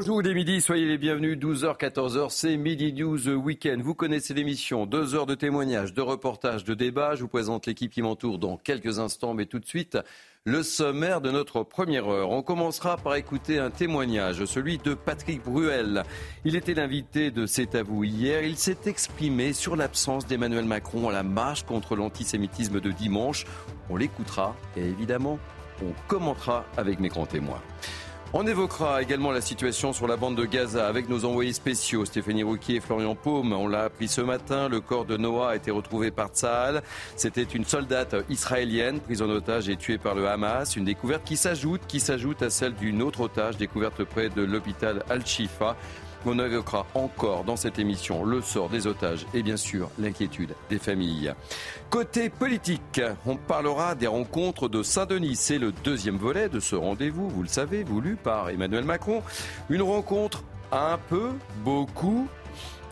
Bonjour, il est midi, soyez les bienvenus. 12h, 14h, c'est Midi News Weekend. Vous connaissez l'émission. Deux heures de témoignages, de reportages, de débats. Je vous présente l'équipe qui m'entoure dans quelques instants, mais tout de suite, le sommaire de notre première heure. On commencera par écouter un témoignage, celui de Patrick Bruel. Il était l'invité de C'est à vous hier. Il s'est exprimé sur l'absence d'Emmanuel Macron à la marche contre l'antisémitisme de dimanche. On l'écoutera et évidemment, on commentera avec mes grands témoins. On évoquera également la situation sur la bande de Gaza avec nos envoyés spéciaux Stéphanie Rouquier et Florian Paume. On l'a appris ce matin, le corps de Noah a été retrouvé par Tsahal. C'était une soldate israélienne prise en otage et tuée par le Hamas. Une découverte qui s'ajoute, qui s'ajoute à celle d'une autre otage découverte près de l'hôpital Al-Shifa. On évoquera encore dans cette émission le sort des otages et bien sûr l'inquiétude des familles. Côté politique, on parlera des rencontres de Saint-Denis. C'est le deuxième volet de ce rendez-vous, vous le savez, voulu par Emmanuel Macron. Une rencontre un peu, beaucoup,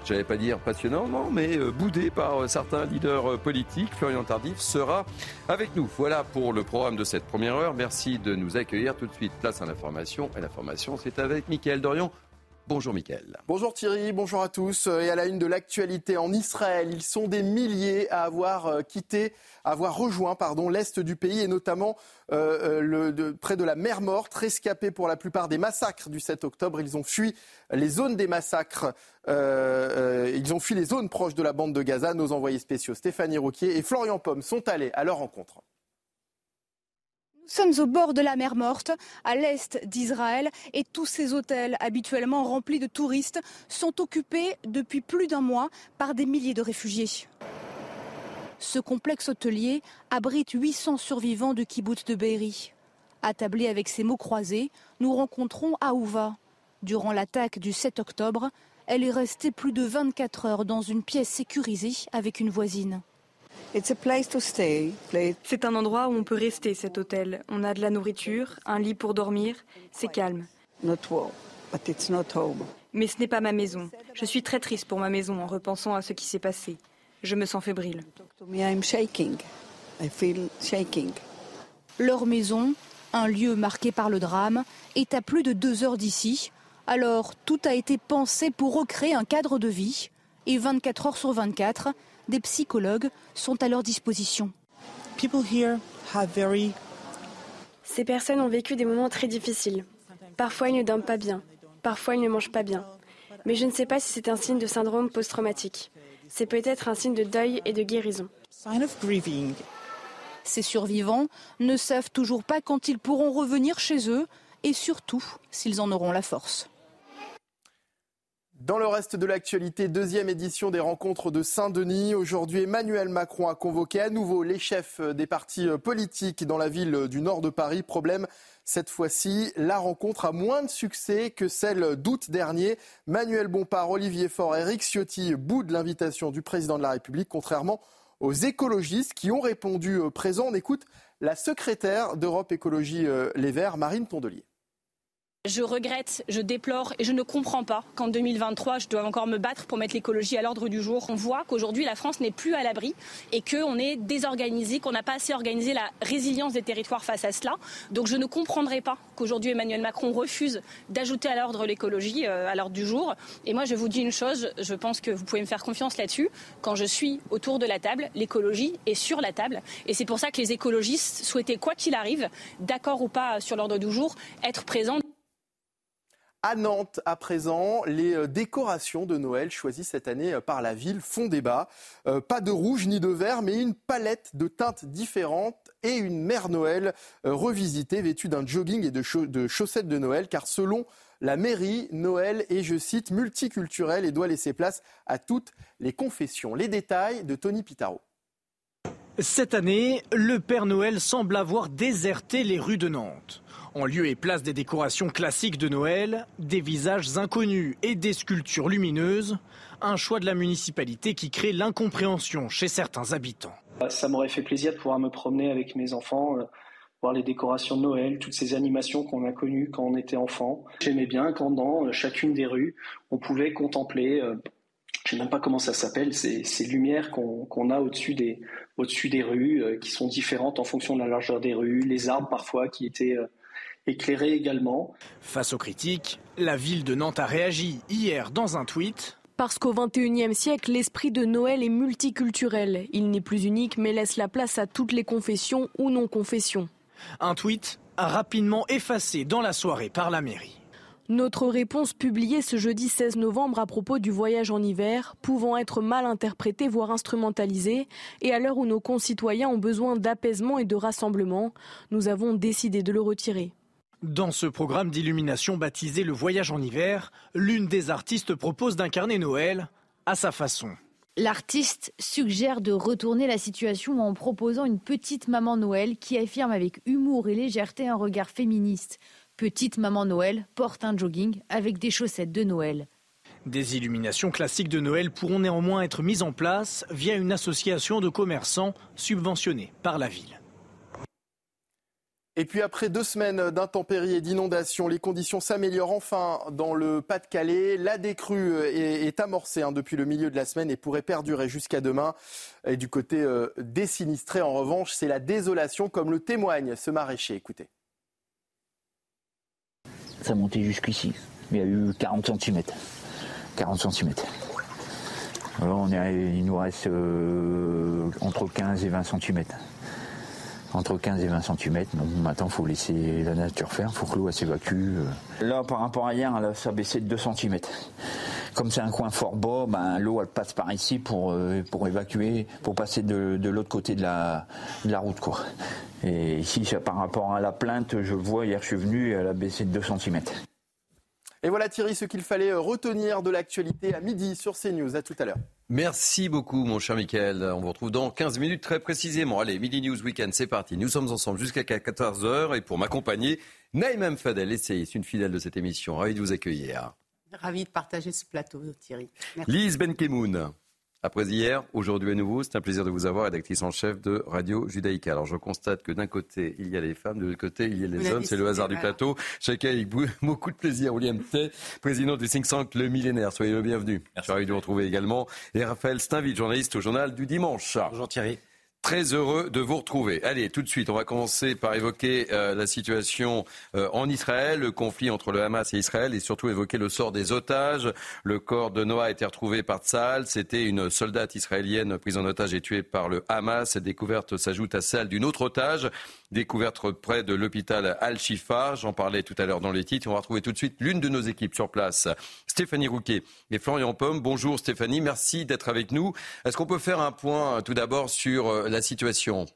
j'allais pas dire passionnant, mais euh, boudé par euh, certains leaders euh, politiques. Florian Tardif sera avec nous. Voilà pour le programme de cette première heure. Merci de nous accueillir tout de suite. Place à l'information. Et l'information, c'est avec Mickaël Dorian. Bonjour Mickaël. Bonjour Thierry, bonjour à tous. Et à la une de l'actualité en Israël, ils sont des milliers à avoir euh, quitté, à avoir rejoint l'est du pays et notamment euh, euh, le, près de la mer Morte, rescapés pour la plupart des massacres du 7 octobre. Ils ont fui les zones des massacres, ils ont fui les zones proches de la bande de Gaza. Nos envoyés spéciaux Stéphanie Rouquier et Florian Pomme sont allés à leur rencontre. Nous sommes au bord de la mer Morte, à l'est d'Israël, et tous ces hôtels habituellement remplis de touristes sont occupés depuis plus d'un mois par des milliers de réfugiés. Ce complexe hôtelier abrite 800 survivants du kibbutz de Be'eri. Attablé avec ses mots croisés, nous rencontrons Aouva. Durant l'attaque du 7 octobre, elle est restée plus de 24 heures dans une pièce sécurisée avec une voisine. C'est un endroit où on peut rester, cet hôtel. On a de la nourriture, un lit pour dormir, c'est calme. Mais ce n'est pas ma maison. Je suis très triste pour ma maison en repensant à ce qui s'est passé. Je me sens fébrile. Leur maison, un lieu marqué par le drame, est à plus de deux heures d'ici. Alors tout a été pensé pour recréer un cadre de vie. Et 24 heures sur 24, des psychologues sont à leur disposition. Ces personnes ont vécu des moments très difficiles. Parfois, ils ne dorment pas bien. Parfois, ils ne mangent pas bien. Mais je ne sais pas si c'est un signe de syndrome post-traumatique. C'est peut-être un signe de deuil et de guérison. Ces survivants ne savent toujours pas quand ils pourront revenir chez eux et surtout s'ils en auront la force. Dans le reste de l'actualité, deuxième édition des rencontres de Saint-Denis. Aujourd'hui, Emmanuel Macron a convoqué à nouveau les chefs des partis politiques dans la ville du nord de Paris. Problème, cette fois-ci, la rencontre a moins de succès que celle d'août dernier. Manuel Bompard, Olivier Faure, Eric Ciotti boudent l'invitation du président de la République, contrairement aux écologistes qui ont répondu présent. On écoute la secrétaire d'Europe Écologie Les Verts, Marine Tondelier. Je regrette, je déplore et je ne comprends pas qu'en 2023, je dois encore me battre pour mettre l'écologie à l'ordre du jour. On voit qu'aujourd'hui, la France n'est plus à l'abri et qu'on est désorganisé, qu'on n'a pas assez organisé la résilience des territoires face à cela. Donc je ne comprendrai pas qu'aujourd'hui Emmanuel Macron refuse d'ajouter à l'ordre l'écologie euh, à l'ordre du jour. Et moi, je vous dis une chose, je pense que vous pouvez me faire confiance là-dessus. Quand je suis autour de la table, l'écologie est sur la table. Et c'est pour ça que les écologistes souhaitaient, quoi qu'il arrive, d'accord ou pas sur l'ordre du jour, être présents. À Nantes, à présent, les décorations de Noël choisies cette année par la ville font débat. Euh, pas de rouge ni de vert, mais une palette de teintes différentes et une mère Noël euh, revisitée, vêtue d'un jogging et de, chaussettes de Noël, car selon la mairie, Noël est, je cite, multiculturel et doit laisser place à toutes les confessions. Les détails de Tony Pitaro. Cette année, le Père Noël semble avoir déserté les rues de Nantes. En lieu et place des décorations classiques de Noël, des visages inconnus et des sculptures lumineuses, un choix de la municipalité qui crée l'incompréhension chez certains habitants. Ça m'aurait fait plaisir de pouvoir me promener avec mes enfants, euh, voir les décorations de Noël, toutes ces animations qu'on a connues quand on était enfant. J'aimais bien quand dans euh, chacune des rues, on pouvait contempler, euh, je ne sais même pas comment ça s'appelle, ces, lumières qu'on a au-dessus des, au des rues, qui sont différentes en fonction de la largeur des rues, les arbres parfois qui étaient éclairés également. Face aux critiques, la ville de Nantes a réagi hier dans un tweet. Parce qu'au XXIe siècle, l'esprit de Noël est multiculturel. Il n'est plus unique, mais laisse la place à toutes les confessions ou non-confessions. Un tweet rapidement effacé dans la soirée par la mairie. Notre réponse publiée ce jeudi 16 novembre à propos du voyage en hiver, pouvant être mal interprétée, voire instrumentalisée, et à l'heure où nos concitoyens ont besoin d'apaisement et de rassemblement, nous avons décidé de le retirer. Dans ce programme d'illumination baptisé Le Voyage en hiver, l'une des artistes propose d'incarner Noël à sa façon. L'artiste suggère de retourner la situation en proposant une petite maman Noël qui affirme avec humour et légèreté un regard féministe. Petite maman Noël porte un jogging avec des chaussettes de Noël. Des illuminations classiques de Noël pourront néanmoins être mises en place via une association de commerçants subventionnée par la ville. Et puis après deux semaines d'intempéries et d'inondations, les conditions s'améliorent enfin dans le Pas-de-Calais. La décrue est, amorcée hein, depuis le milieu de la semaine et pourrait perdurer jusqu'à demain. Et du côté euh, des sinistrés, en revanche, c'est la désolation, comme le témoigne ce maraîcher. Écoutez. Ça montait jusqu'ici. Il y a eu 40 cm. 40 cm. Alors on est, il nous reste euh, entre 15 et 20 cm entre 15 et 20 cm. maintenant, il faut laisser la nature faire, il faut que l'eau s'évacue. Euh. Là, par rapport à hier, ça a baissé de 2 cm. Comme c'est un coin fort bas, ben, l'eau elle passe par ici pour, euh, pour évacuer, pour passer de, l'autre côté de la, de la route. Quoi. Et ici, par rapport à la plainte, je vois, hier je suis venu, elle a baissé de 2 cm. Et voilà Thierry, ce qu'il fallait retenir de l'actualité à midi sur CNews. À tout à l'heure. Merci beaucoup, mon cher Michael. On vous retrouve dans 15 minutes très précisément. Allez, Midi News Weekend, c'est parti. Nous sommes ensemble jusqu'à 14h. Et pour m'accompagner, Naïm Fadel, essayiste, une fidèle de cette émission. Ravi de vous accueillir. Ravi de partager ce plateau, Thierry. Merci. Lise Benkemoun. Après hier, aujourd'hui à nouveau, c'est un plaisir de vous avoir, rédactrice en chef de Radio Judaïka. Alors je constate que d'un côté, il y a les femmes, de l'autre côté, il y a les hommes, c'est le hasard du plateau. Chacun avec beaucoup de plaisir. William T, président du think tank Le Millénaire, soyez le bienvenu. Je suis ravi de vous retrouver également. Et Raphaël Steinville, journaliste au journal du dimanche. Bonjour Thierry. Très heureux de vous retrouver. Allez, tout de suite, on va commencer par évoquer euh, la situation euh, en Israël, le conflit entre le Hamas et Israël, et surtout évoquer le sort des otages. Le corps de Noah a été retrouvé par Tzal. C'était une soldate israélienne prise en otage et tuée par le Hamas. Cette découverte s'ajoute à celle d'une autre otage découverte près de l'hôpital Al-Shifa. J'en parlais tout à l'heure dans les titres. On va retrouver tout de suite l'une de nos équipes sur place, Stéphanie Rouquet et Florian Pomme. Bonjour Stéphanie, merci d'être avec nous. Est-ce qu'on peut faire un point tout d'abord sur euh, la situation?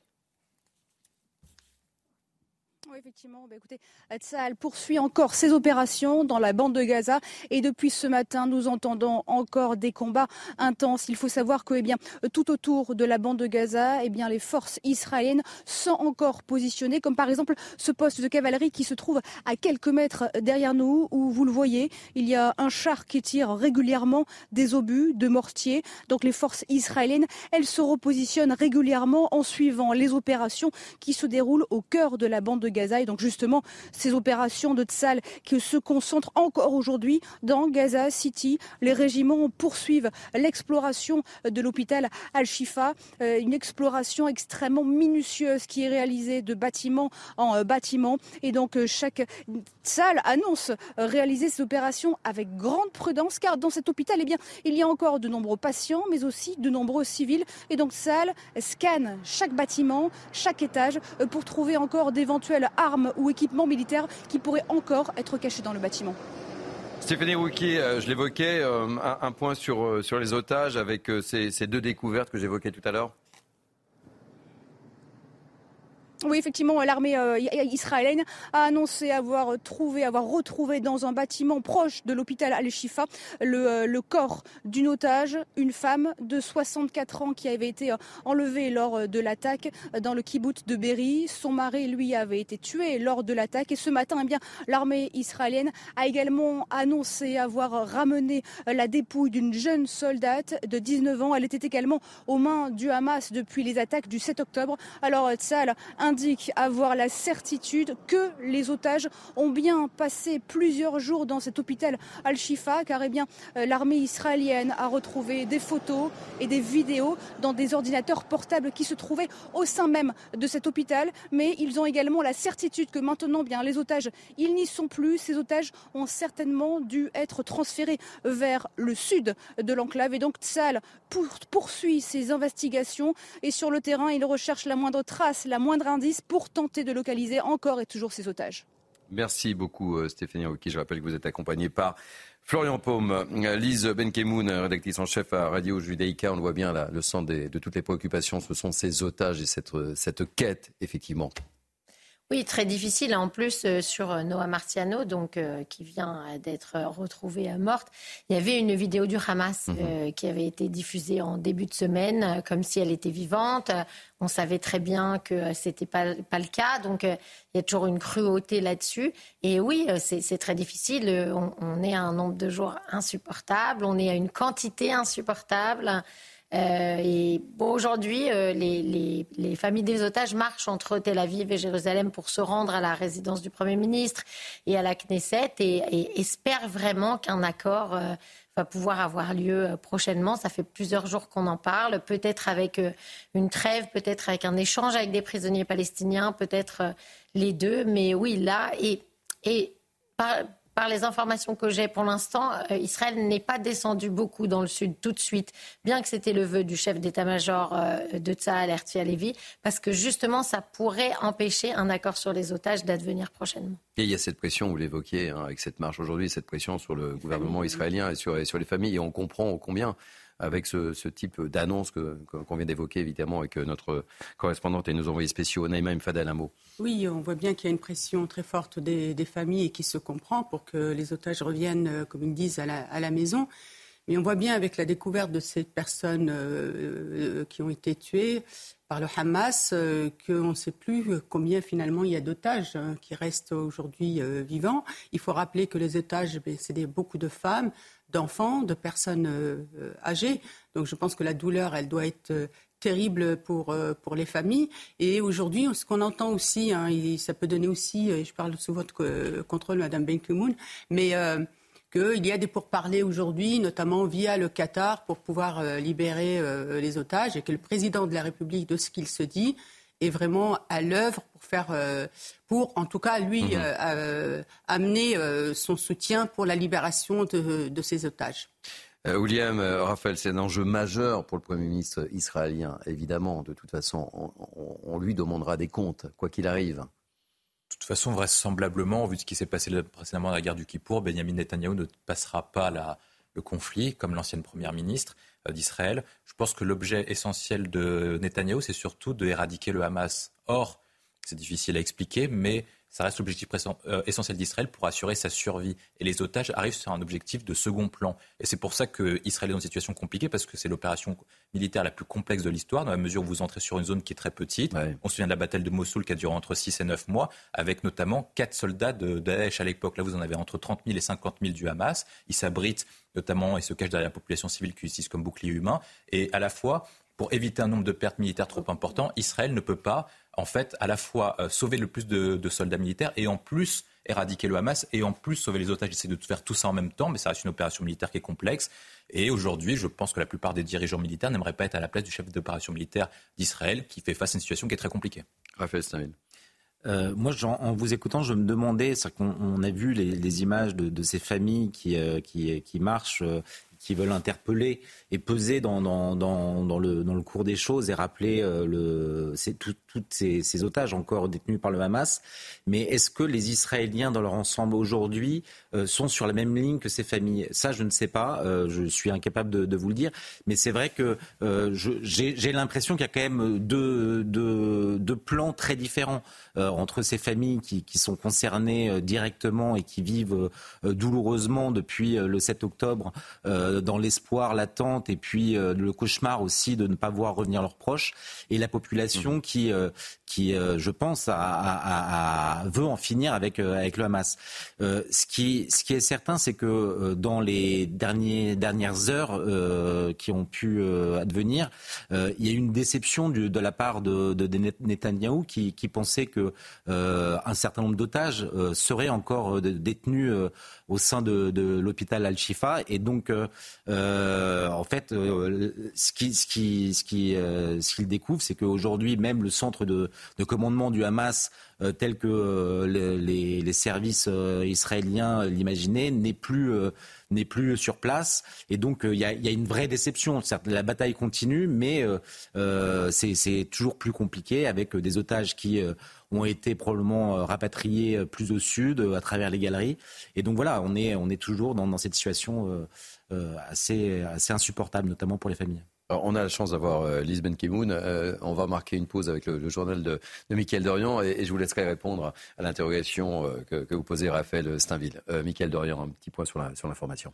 Effectivement, bah, écoutez, Tsahal poursuit encore ses opérations dans la bande de Gaza et depuis ce matin, nous entendons encore des combats intenses. Il faut savoir que, eh bien, tout autour de la bande de Gaza, eh bien, les forces israéliennes sont encore positionnées, comme par exemple ce poste de cavalerie qui se trouve à quelques mètres derrière nous, où vous le voyez, il y a un char qui tire régulièrement des obus de mortiers. Donc les forces israéliennes, elles se repositionnent régulièrement en suivant les opérations qui se déroulent au cœur de la bande de Gaza et donc justement, ces opérations de Tsal qui se concentrent encore aujourd'hui dans Gaza City. Les régiments poursuivent l'exploration de l'hôpital Al-Shifa, euh, une exploration extrêmement minutieuse qui est réalisée de bâtiment en euh, bâtiment. Et donc euh, chaque salle annonce réaliser ces opérations avec grande prudence car dans cet hôpital, eh bien, il y a encore de nombreux patients mais aussi de nombreux civils. Et donc Salle scanne chaque bâtiment, chaque étage pour trouver encore d'éventuelles armes ou équipements militaires qui pourraient encore être cachés dans le bâtiment. Stéphanie Rouquier, euh, je l'évoquais, euh, un, point sur, euh, sur les otages avec ces deux découvertes que j'évoquais tout à l'heure. Oui, effectivement, l'armée euh, israélienne a annoncé avoir trouvé, avoir retrouvé dans un bâtiment proche de l'hôpital Al-Shifa le, euh, le, corps d'une otage, une femme de 64 ans qui avait été euh, enlevée lors de l'attaque dans le kibbutz de Berry. Son mari, lui, avait été tué lors de l'attaque. Et ce matin, eh bien, l'armée israélienne a également annoncé avoir ramené la dépouille d'une jeune soldate de 19 ans. Elle était également aux mains du Hamas depuis les attaques du 7 octobre. Alors, Tzal indique avoir la certitude que les otages ont bien passé plusieurs jours dans cet hôpital Al-Shifa, car eh bien, euh, l'armée israélienne a retrouvé des photos et des vidéos dans des ordinateurs portables qui se trouvaient au sein même de cet hôpital. Mais ils ont également la certitude que maintenant, bien, les otages, ils n'y sont plus. Ces otages ont certainement dû être transférés vers le sud de l'enclave. Et donc, Tzal poursuit ses investigations et sur le terrain, il recherche la moindre trace, la moindre indice pour tenter de localiser encore et toujours ces otages. Merci beaucoup euh, Stéphanie Rouki. Je rappelle que vous êtes accompagné par Florian Paume, Lise Benkemoun, rédactrice en chef à Radio Judaïka. On le voit bien le centre de toutes les préoccupations, ce sont ces otages et cette quête, effectivement, oui, très difficile. En plus, euh, sur euh, Noah Marciano, donc, euh, qui vient d'être retrouvée morte, il y avait une vidéo du Hamas mhm. qui avait été diffusée en début de semaine, comme si elle était vivante. On savait très bien que ce n'était pas, pas le cas. Donc, il y a toujours une cruauté là-dessus. Et oui, c'est très difficile. On, on, est à un nombre de jours insupportable. On est à une quantité insupportable. Euh, aujourd'hui, euh, les, les, familles des otages marchent entre Tel Aviv et Jérusalem pour se rendre à la résidence du Premier ministre et à la Knesset et, espèrent vraiment qu'un accord euh, va pouvoir avoir lieu prochainement. Ça fait plusieurs jours qu'on en parle, peut-être avec une trêve, peut-être avec un échange avec des prisonniers palestiniens, peut-être les deux. Mais oui, là, et, et par, par les informations que j'ai pour l'instant, euh, Israël n'est pas descendu beaucoup dans le sud tout de suite, bien que c'était le vœu du chef d'état-major euh, de Tzahal, Herzi Alevi, parce que justement, ça pourrait empêcher un accord sur les otages d'advenir prochainement. Et il y a cette pression, vous l'évoquiez, hein, avec cette marche aujourd'hui, cette pression sur le gouvernement israélien et sur, et sur les familles, et on comprend combien avec ce, type d'annonce qu'on vient d'évoquer, évidemment, avec notre correspondante et nos envoyés spéciaux. Naïma Mfadel. Oui, on voit bien qu'il y a une pression très forte des, familles et qui se comprend pour que les otages reviennent, euh, comme ils disent, à la, maison. Mais on voit bien avec la découverte de ces personnes euh, euh, qui ont été tuées par le Hamas qu'on ne sait plus combien finalement il y a d'otages hein, qui restent aujourd'hui vivants. Il faut rappeler que les otages, ben, c'est beaucoup de femmes, d'enfants, de personnes euh, âgées. Donc je pense que la douleur, elle doit être euh, terrible pour, euh, pour les familles. Et aujourd'hui, ce qu'on entend aussi, hein, ça peut donner aussi, je parle sous votre contrôle, Madame Benkemoun, mais qu'il y a des pourparlers aujourd'hui, notamment via le Qatar, pour pouvoir libérer les otages, et que le président de la République, de ce qu'il se dit, est vraiment à l'œuvre pour faire, euh, pour en tout cas lui mhm. euh, euh, amener son soutien pour la libération de, de ces otages. William, Raphaël, c'est un enjeu majeur pour le Premier ministre israélien, évidemment. De toute façon, on, lui demandera des comptes, quoi qu'il arrive. De toute façon, vraisemblablement, vu ce qui s'est passé précédemment dans la guerre du Kippour, Benjamin Netanyahu ne passera pas la, le conflit, comme l'ancienne première ministre. Euh, d'Israël. Je pense que l'objet essentiel de Netanyahou, c'est surtout de éradiquer le Hamas. Or, c'est difficile à expliquer, mais ça reste l'objectif euh, essentiel d'Israël pour assurer sa survie. Et les otages arrivent sur un objectif de second plan. Et c'est pour ça qu'Israël est dans une situation compliquée, parce que c'est l'opération militaire la plus complexe de l'histoire, dans la mesure où vous entrez sur une zone qui est très petite. On se souvient de la bataille de Mossoul qui a duré entre 6 et 9 mois, avec notamment 4 soldats de Daesh à l'époque. Là, vous en avez entre 30 000 et 50 000 du Hamas. Ils s'abritent notamment et se cachent derrière la population civile qui utilise comme bouclier humain. Et à la fois, pour éviter un nombre de pertes militaires trop important, Israël ne peut pas, en fait, à la fois euh, sauver le plus de, soldats militaires et en plus éradiquer le Hamas et en plus sauver les otages. Essayer de faire tout ça en même temps, mais ça reste une opération militaire qui est complexe. Et aujourd'hui, je pense que la plupart des dirigeants militaires n'aimeraient pas être à la place du chef d'opération militaire d'Israël, qui fait face à une situation qui est très compliquée. Raphaël Stein. Euh, moi, en vous écoutant, je me demandais, c'est qu'on a vu les, images de, ces familles qui, euh, qui, qui marchent, qui, veulent interpeller et peser dans, le, cours des choses et rappeler euh, tous ces, otages encore détenus par le Hamas. Mais est-ce que les Israéliens dans leur ensemble aujourd'hui euh, sont sur la même ligne que ces familles? Ça, je ne sais pas. Euh, je suis incapable de, vous le dire. Mais c'est vrai que j'ai l'impression qu'il y a quand même deux, plans très différents entre ces familles qui sont concernées directement et qui vivent douloureusement depuis le 7 octobre dans l'espoir, l'attente et puis le cauchemar aussi de ne pas voir revenir leurs proches, et la population mmh. qui, euh, qui euh, je pense, veut en finir avec, euh, avec le Hamas. ce, qui, ce qui est certain, c'est que dans les dernières heures qui ont pu advenir, il y a eu une déception de la part de, de, Netanyahou qui, pensait que un certain nombre d'otages seraient encore détenus au sein de, l'hôpital Al-Shifa. Et donc, en fait, ce qu'il découvre, c'est qu'aujourd'hui, même le centre de, de commandement du Hamas, euh, tel que euh, les, services euh, israéliens l'imaginaient, n'est plus plus sur place. Et donc, il y, a, une vraie déception. La bataille continue, mais c'est toujours plus compliqué avec des otages qui ont été probablement rapatriés plus au sud, à travers les galeries. Et donc voilà, on est, on est toujours dans, dans cette situation assez, assez insupportable, notamment pour les familles on a la chance d'avoir euh, Lisbeth Kimoun. Euh, on va marquer une pause avec le, journal de, de Dorian et, je vous laisserai répondre à l'interrogation euh, que, vous posez Raphaël Steinville. Mickaël Dorian, un petit point sur l'information.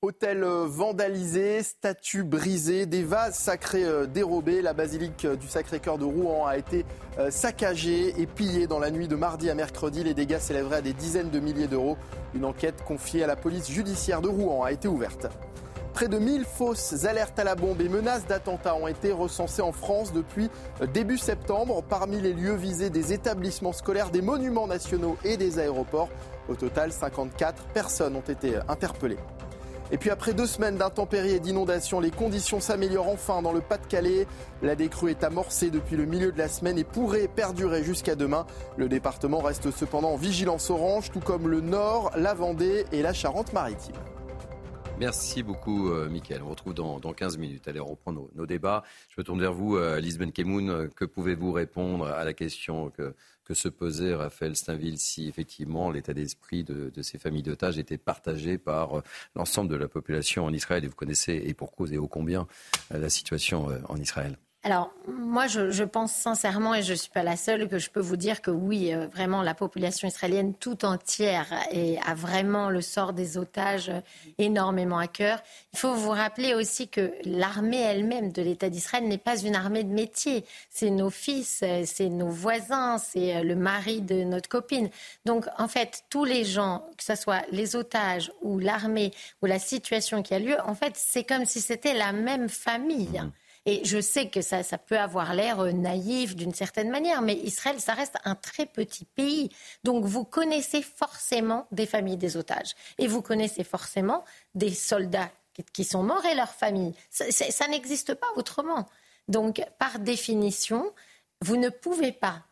Hôtel vandalisé, statues brisées, des vases sacrés dérobés. La basilique du Sacré-Cœur de Rouen a été saccagée et pillée dans la nuit de mardi à mercredi. Les dégâts s'élèveraient à des dizaines de milliers d'euros. Une enquête confiée à la police judiciaire de Rouen a été ouverte. Près de 1000 fausses alertes à la bombe et menaces d'attentats ont été recensées en France depuis début septembre. Parmi les lieux visés, des établissements scolaires, des monuments nationaux et des aéroports. Au total, 54 personnes ont été interpellées. Et puis après deux semaines d'intempéries et d'inondations, les conditions s'améliorent enfin dans le Pas-de-Calais. La décrue est amorcée depuis le milieu de la semaine et pourrait perdurer jusqu'à demain. Le département reste cependant en vigilance orange, tout comme le Nord, la Vendée et la Charente-Maritime. Merci beaucoup, euh, Mickaël. On retrouve dans, 15 minutes. Allez, on reprend nos, débats. Je me tourne vers vous, euh, Lisbeth Kemoun. Que pouvez-vous répondre à la question que, se posait Raphaël Steinville si effectivement l'état d'esprit de, ces familles d'otages était partagé par euh, l'ensemble de la population en Israël? Et vous connaissez, et pour cause et ô combien, la situation en Israël? Alors, moi, je, pense sincèrement, et je ne suis pas la seule, que je peux vous dire que oui, euh, vraiment, la population israélienne tout entière a vraiment le sort des otages énormément à cœur. Il faut vous rappeler aussi que l'armée elle-même de l'État d'Israël n'est pas une armée de métier. C'est nos fils, c'est nos voisins, c'est euh, le mari de notre copine. Donc, en fait, tous les gens, que ce soit les otages ou l'armée ou la situation qui a lieu, en fait, c'est comme si c'était la même famille. Mmh. Et je sais que ça, ça peut avoir l'air euh, naïf d'une certaine manière, mais Israël, ça reste un très petit pays. Donc vous connaissez forcément des familles des otages. Et vous connaissez forcément des soldats qui sont morts et leurs familles. Ça, n'existe pas autrement. Donc, par définition, vous ne pouvez pas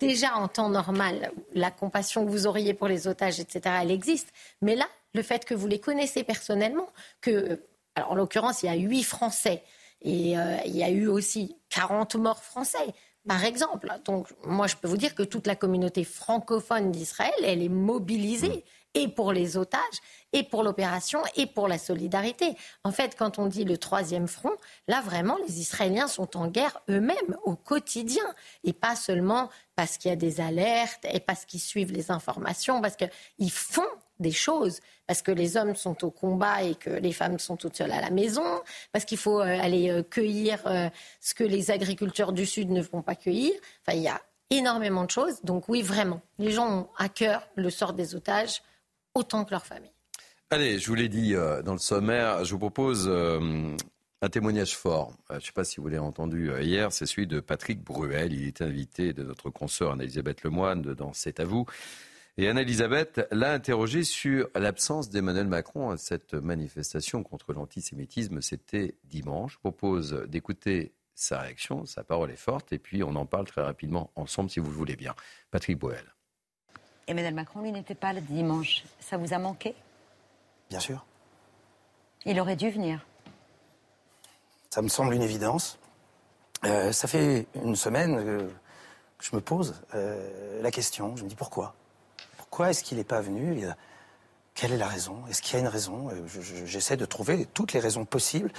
déjà en temps normal, la compassion que vous auriez pour les otages, etc., elle existe. Mais là, le fait que vous les connaissez personnellement, que, alors en l'occurrence, il y a huit Français et euh, il y a eu aussi 40 morts français, par exemple. Donc, moi, je peux vous dire que toute la communauté francophone d'Israël, elle est mobilisée. Et pour les otages, et pour l'opération, et pour la solidarité. En fait, quand on dit le troisième front, là vraiment, les Israéliens sont en guerre eux-mêmes au quotidien, et pas seulement parce qu'il y a des alertes, et parce qu'ils suivent les informations, parce qu'ils font des choses, parce que les hommes sont au combat et que les femmes sont toutes seules à la maison, parce qu'il faut euh, aller euh, cueillir euh, ce que les agriculteurs du Sud ne vont pas cueillir. Enfin, il y a énormément de choses. Donc oui, vraiment, les gens ont à cœur le sort des otages autant que leurs familles. Allez, je vous l'ai dit dans le sommaire, je vous propose un témoignage fort. je ne sais pas si vous l'avez entendu hier, c'est celui de Patrick Bruel. Il est invité de notre consoeur Anne-Elisabeth Lemoine dans C'est à vous. Et Anne-Elisabeth l'a interrogé sur l'absence d'Emmanuel Macron à cette manifestation contre l'antisémitisme. C'était dimanche. Je propose d'écouter sa réaction. Sa parole est forte. Et puis, on en parle très rapidement ensemble, si vous le voulez bien. Patrick Boel. Emmanuel Macron, lui, n'était pas là dimanche. Ça vous a manqué? Bien sûr. Il aurait dû venir. Ça me semble une évidence. Euh, ça fait une semaine que je me pose euh, la question. Je me dis pourquoi? Pourquoi est-ce qu'il n'est pas venu Quelle est la raison? Est-ce qu'il y a une raison? Euh, J'essaie de trouver toutes les raisons possibles.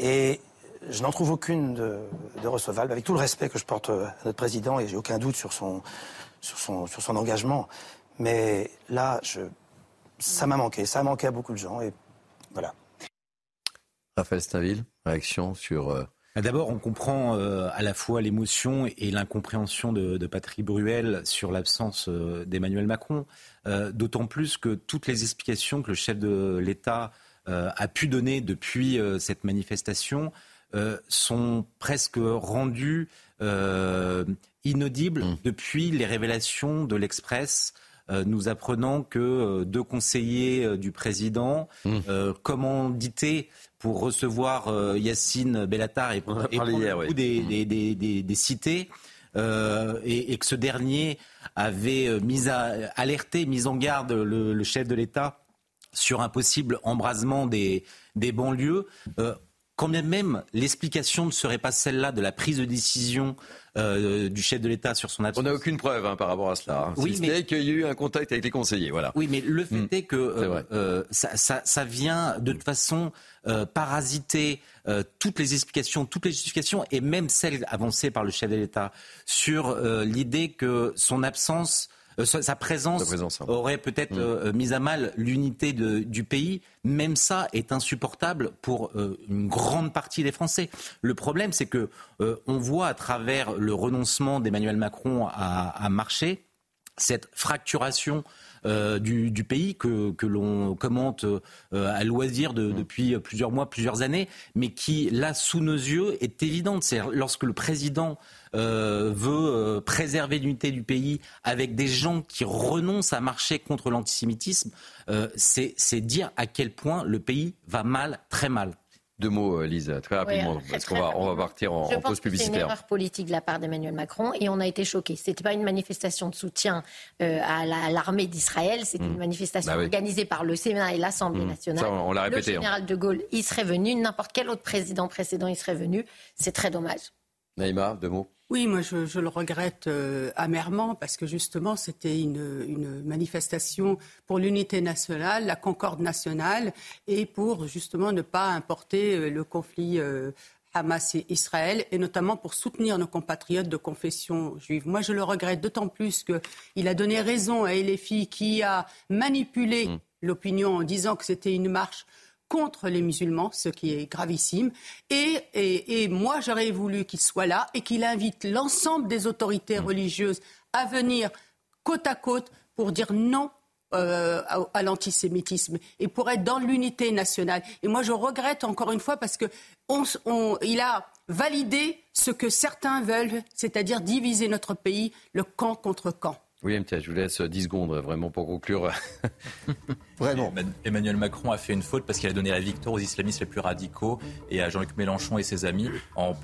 Et je n'en trouve aucune de, recevable, avec tout le respect que je porte à notre président, et j'ai aucun doute sur son, sur son, sur son engagement. Mais là, ça m'a manqué, ça a manqué à beaucoup de gens, et voilà. Raphaël Stainville, réaction sur... Euh, bah, d'abord, on comprend euh, à la fois l'émotion et l'incompréhension de, Patrick Bruel sur l'absence euh, d'Emmanuel Macron, d'autant plus que toutes les explications que le chef de l'État a pu donner depuis cette manifestation sont presque rendues inaudibles mmh. depuis les révélations de l'Express euh, nous apprenons que euh, deux conseillers euh, du président, mmh. commandités pour recevoir Yacine Bellatar et, et prendre des, des, des, cités, et, que ce dernier avait mis à, alerté, mis en garde le, chef de l'État sur un possible embrasement des, des banlieues. Quand bien même l'explication ne serait pas celle-là de la prise de décision euh, du chef de l'État sur son absence. On n'a aucune preuve hein, par rapport à cela. Hein. Oui, mais qu'il y a eu un contact avec les conseillers, voilà. Oui, mais le fait hmm. est que euh, euh, ça, vient de toute façon parasiter toutes les explications, toutes les justifications, et même celles avancées par le chef de l'État sur l'idée que son absence euh, sa, présence, hein. aurait peut-être mm. euh, mis à mal l'unité du pays. Même ça est insupportable pour euh, une grande partie des Français. Le problème, c'est que on voit à travers le renoncement d'Emmanuel Macron à, marcher cette fracturation du, pays que, l'on commente à loisir mm. depuis plusieurs mois, plusieurs années, mais qui, là, sous nos yeux, est évidente. C'est lorsque le président euh, veut euh, préserver l'unité du pays avec des gens qui renoncent à marcher contre l'antisémitisme, euh, c'est dire à quel point le pays va mal, très mal. Deux mots, Lisa, très rapidement, parce qu'on va, on va partir en, pause publicitaire. C'est une erreur politique de la part d'Emmanuel Macron et on a été choqués. Ce n'était pas une manifestation de soutien à l'armée d'Israël, c'était une mmh. manifestation bah organisée par le Sénat et l'Assemblée mmh. nationale. Ça, on l'a répété. Le hein. général de Gaulle, il serait venu, n'importe quel autre président précédent, il serait venu. C'est très dommage. Naïma, deux mots. Oui, moi je, le regrette euh, amèrement parce que justement c'était une, manifestation pour l'unité nationale, la concorde nationale et pour justement ne pas importer euh, le conflit euh, Hamas et Israël et notamment pour soutenir nos compatriotes de confession juive. Moi je le regrette d'autant plus qu'il a donné raison à Elefi qui a manipulé mmh. l'opinion en disant que c'était une marche contre les musulmans, ce qui est gravissime. Et, et, moi, j'aurais voulu qu'il soit là et qu'il invite l'ensemble des autorités mmh. religieuses à venir côte à côte pour dire non euh, à, l'antisémitisme et pour être dans l'unité nationale. Et moi, je regrette encore une fois parce que on, il a validé ce que certains veulent, c'est-à-dire diviser notre pays, le camp contre camp. Oui, je vous laisse 10 secondes vraiment pour conclure. vraiment. Emmanuel Macron a fait une faute parce qu'il a donné la victoire aux islamistes les plus radicaux et à Jean-Luc Mélenchon et ses amis en,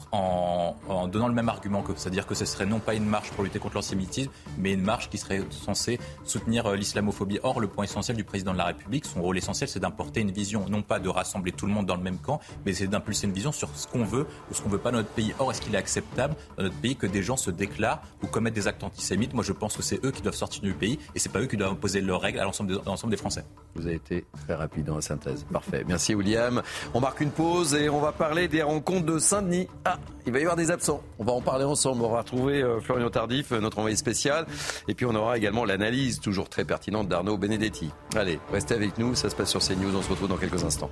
donnant le même argument que c'est-à-dire que ce serait non pas une marche pour lutter contre l'antisémitisme, mais une marche qui serait censée soutenir euh, l'islamophobie. Or, le point essentiel du président de la République, son rôle essentiel, c'est d'importer une vision, non pas de rassembler tout le monde dans le même camp, mais c'est d'impulser une vision sur ce qu'on veut ou ce qu'on veut pas dans notre pays. Or, est-ce qu'il est acceptable dans notre pays que des gens se déclarent ou commettent des actes antisémites? Moi, je pense que c'est qui doivent sortir du pays et c'est pas eux qui doivent imposer leurs règles à l'ensemble des, des Français. Vous avez été très rapide dans la synthèse. Parfait. Merci William. On marque une pause et on va parler des rencontres de Saint-Denis. Ah, il va y avoir des absents. On va en parler ensemble. On va retrouver euh, Florian Tardif, euh, notre envoyé spécial. Et puis on aura également l'analyse toujours très pertinente d'Arnaud Benedetti. Allez, restez avec nous. Ça se passe sur CNews. On se retrouve dans quelques instants.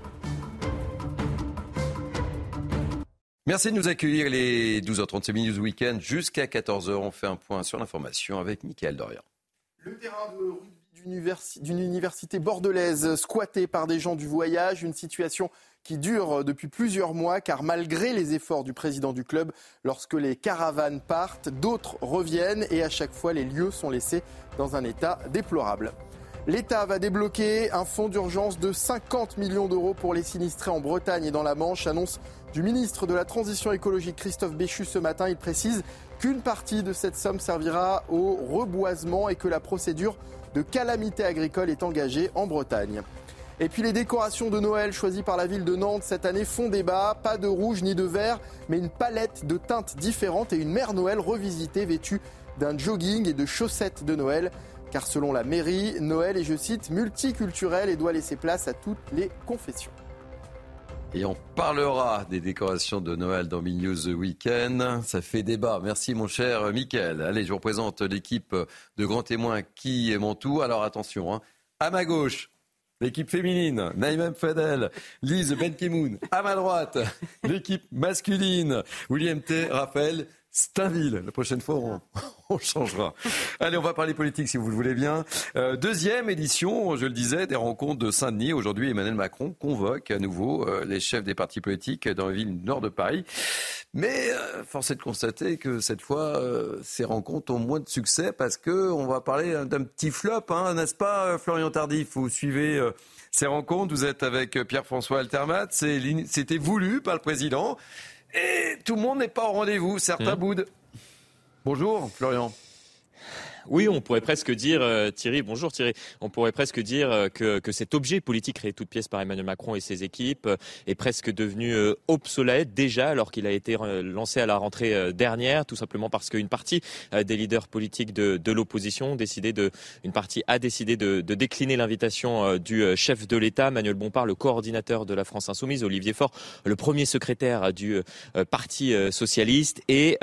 Merci de nous accueillir les 12h30 News Weekend jusqu'à 14h. On fait un point sur l'information avec Mickaël Dorian. Le terrain de d'une université bordelaise squattée par des gens du voyage, une situation qui dure depuis plusieurs mois car malgré les efforts du président du club, lorsque les caravanes partent, d'autres reviennent et à chaque fois les lieux sont laissés dans un état déplorable. L'État va débloquer un fonds d'urgence de 50 millions d'euros pour les sinistrés en Bretagne et dans la Manche, annonce du ministre de la Transition écologique Christophe Béchu ce matin. Il précise qu'une partie de cette somme servira au reboisement et que la procédure de calamité agricole est engagée en Bretagne. Et puis les décorations de Noël choisies par la ville de Nantes cette année font débat. Pas de rouge ni de vert, mais une palette de teintes différentes et une mère Noël revisitée vêtue d'un jogging et de chaussettes de Noël. Car selon la mairie, Noël est, je cite, multiculturel et doit laisser place à toutes les confessions. Et on parlera des décorations de Noël dans News The Weekend. Ça fait débat. Merci mon cher Mickaël. Allez, je vous présente l'équipe de grands témoins qui tout. Alors attention, hein. à ma gauche, L'équipe féminine, Naïm Fadel, Lise Benkimoun. À ma droite, l'équipe masculine, William T. Raphaël Stainville. La prochaine fois, on, changera. Allez, on va parler politique si vous le voulez bien. Euh, deuxième édition, je le disais, des rencontres de Saint-Denis. Aujourd'hui, Emmanuel Macron convoque à nouveau euh, les chefs des partis politiques dans la ville nord de Paris. Mais euh, force est de constater que cette fois, ces rencontres ont moins de succès parce que on va parler d'un petit flop, hein, n'est-ce pas, Florian Tardif? Vous suivez ces rencontres. Vous êtes avec Pierre-François Altermat. C'était voulu par le président. Et tout le monde n'est pas au rendez-vous. Certains mmh. boudent. Bonjour, Florian. Oui, on pourrait presque dire, euh, Thierry, bonjour Thierry, on pourrait presque dire euh, que, cet objet politique créé toute pièce par Emmanuel Macron et ses équipes euh, est presque devenu obsolète déjà alors qu'il a été lancé à la rentrée dernière, tout simplement parce qu'une partie des leaders politiques de, l'opposition une partie a décidé de, de décliner l'invitation du chef de l'État, Manuel Bompard, le coordinateur de la France Insoumise, Olivier Faure, le premier secrétaire du Parti socialiste, et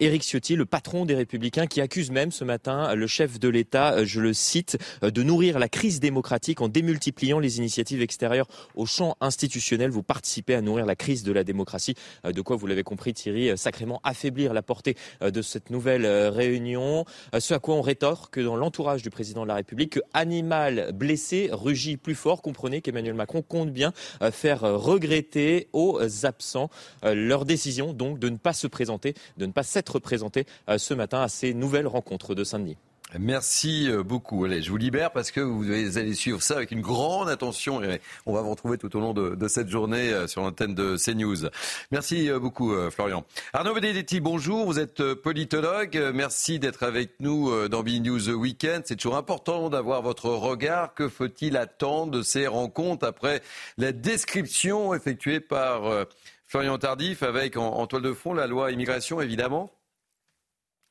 Éric Ciotti, le patron des Républicains, qui accuse même ce matin le chef de l'État, euh, je le cite, euh, de nourrir la crise démocratique en démultipliant les initiatives extérieures au champ institutionnel. Vous participez à nourrir la crise de la démocratie. Euh, de quoi, vous l'avez compris Thierry, sacrément affaiblir la portée de cette nouvelle réunion. Ce à quoi on rétorque dans l'entourage du président de la République que animal blessé rugit plus fort. Comprenez qu'Emmanuel Macron compte bien faire regretter aux absents leur décision donc de ne pas se présenter, de ne pas s'être présenté ce matin à ces nouvelles rencontres de Saint-Denis. Merci euh, beaucoup. Allez, je vous libère parce que vous allez suivre ça avec une grande attention et on va vous retrouver tout au long de, cette journée euh, sur l'antenne de CNews. Merci euh, beaucoup, Florian. Arnaud Benedetti, bonjour. Vous êtes politologue. Merci d'être avec nous dans B News Weekend. C'est toujours important d'avoir votre regard. Que faut-il attendre de ces rencontres après la description effectuée par Florian Tardif avec en toile de fond la loi immigration, évidemment?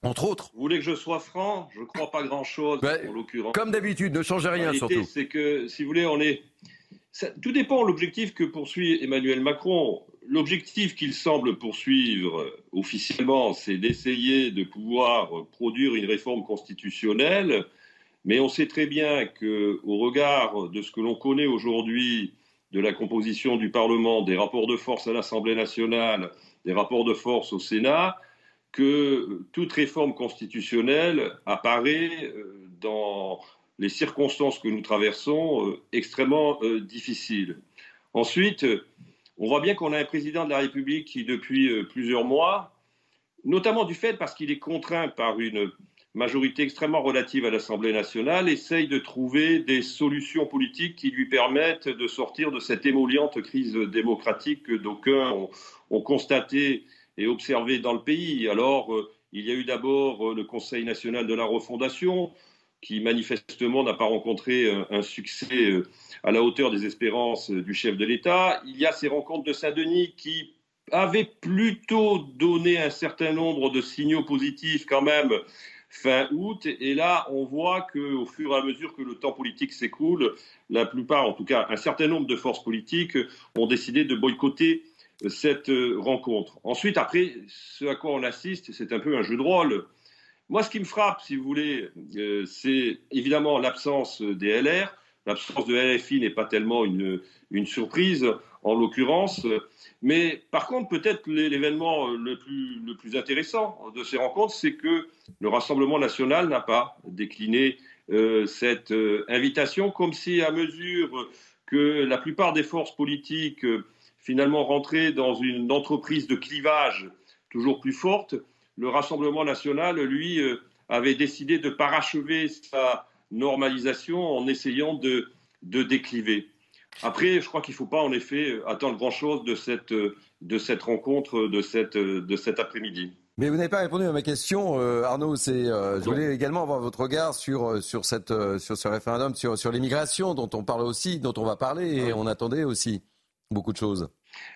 Entre autres. Vous voulez que je sois franc? Je ne crois pas grand-chose bah, en l'occurrence. Comme d'habitude, ne changez rien surtout. C'est que, si vous voulez, on est. tout dépend de l'objectif que poursuit Emmanuel Macron. L'objectif qu'il semble poursuivre officiellement, c'est d'essayer de pouvoir produire une réforme constitutionnelle. Mais on sait très bien qu'au regard de ce que l'on connaît aujourd'hui de la composition du Parlement, des rapports de force à l'Assemblée nationale, des rapports de force au Sénat, que toute réforme constitutionnelle apparaît euh, dans les circonstances que nous traversons euh, extrêmement euh, difficiles. Ensuite, on voit bien qu'on a un président de la République qui, depuis plusieurs mois, notamment du fait parce qu'il est contraint par une majorité extrêmement relative à l'Assemblée nationale, essaye de trouver des solutions politiques qui lui permettent de sortir de cette émouliante crise démocratique que d'aucuns ont constatée et observé dans le pays. Alors, euh, il y a eu d'abord euh, le Conseil national de la refondation, qui manifestement n'a pas rencontré euh, un succès à la hauteur des espérances du chef de l'État. Il y a ces rencontres de Saint-Denis qui avaient plutôt donné un certain nombre de signaux positifs quand même fin août. Et là, on voit qu'au fur et à mesure que le temps politique s'écoule, la plupart, en tout cas un certain nombre de forces politiques, ont décidé de boycotter cette euh, rencontre. Ensuite, après, ce à quoi on assiste, c'est un peu un jeu de rôle. Moi, ce qui me frappe, si vous voulez, euh, c'est évidemment l'absence des LR. L'absence de LFI n'est pas tellement une, surprise, en l'occurrence. Mais par contre, peut-être l'événement le plus, le plus intéressant de ces rencontres, c'est que le Rassemblement national n'a pas décliné euh, cette invitation, comme si à mesure que la plupart des forces politiques finalement rentrer dans une entreprise de clivage toujours plus forte, le Rassemblement national, lui, euh, avait décidé de parachever sa normalisation en essayant de, de décliver. Après, je crois qu'il ne faut pas en effet attendre grand-chose de cette, de cette rencontre de, cette, de cet après-midi. Mais vous n'avez pas répondu à ma question, euh, Arnaud. C'est, euh, je voulais également avoir votre regard sur euh, sur cette sur ce référendum sur sur l'immigration dont on parle aussi, dont on va parler et on attendait aussi beaucoup de choses.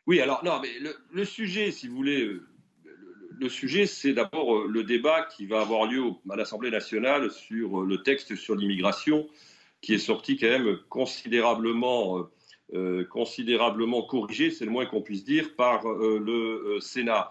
Oui, alors non, mais le, sujet, si vous voulez, le, sujet, c'est d'abord le débat qui va avoir lieu à l'Assemblée nationale sur le texte sur l'immigration, qui est sorti quand même considérablement considérablement corrigé, c'est le moins qu'on puisse dire, par le Sénat.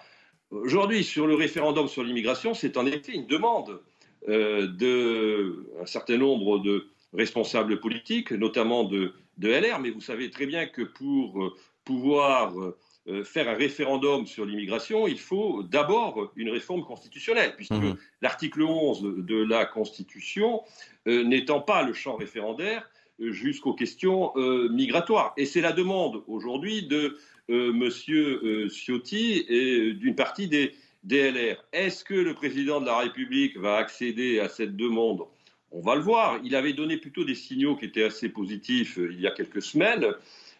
Aujourd'hui, sur le référendum sur l'immigration, c'est en effet une demande euh, d'un certain nombre de responsables politiques, notamment de, LR, mais vous savez très bien que pour euh, pouvoir euh, faire un référendum sur l'immigration, il faut d'abord une réforme constitutionnelle, puisque mmh. l'article 11 de la Constitution n'étant pas le champ référendaire jusqu'aux questions migratoires. Et c'est la demande aujourd'hui de euh, Monsieur euh, Ciotti et d'une partie des DLR. Est-ce que le président de la République va accéder à cette demande On va le voir. Il avait donné plutôt des signaux qui étaient assez positifs euh, il y a quelques semaines.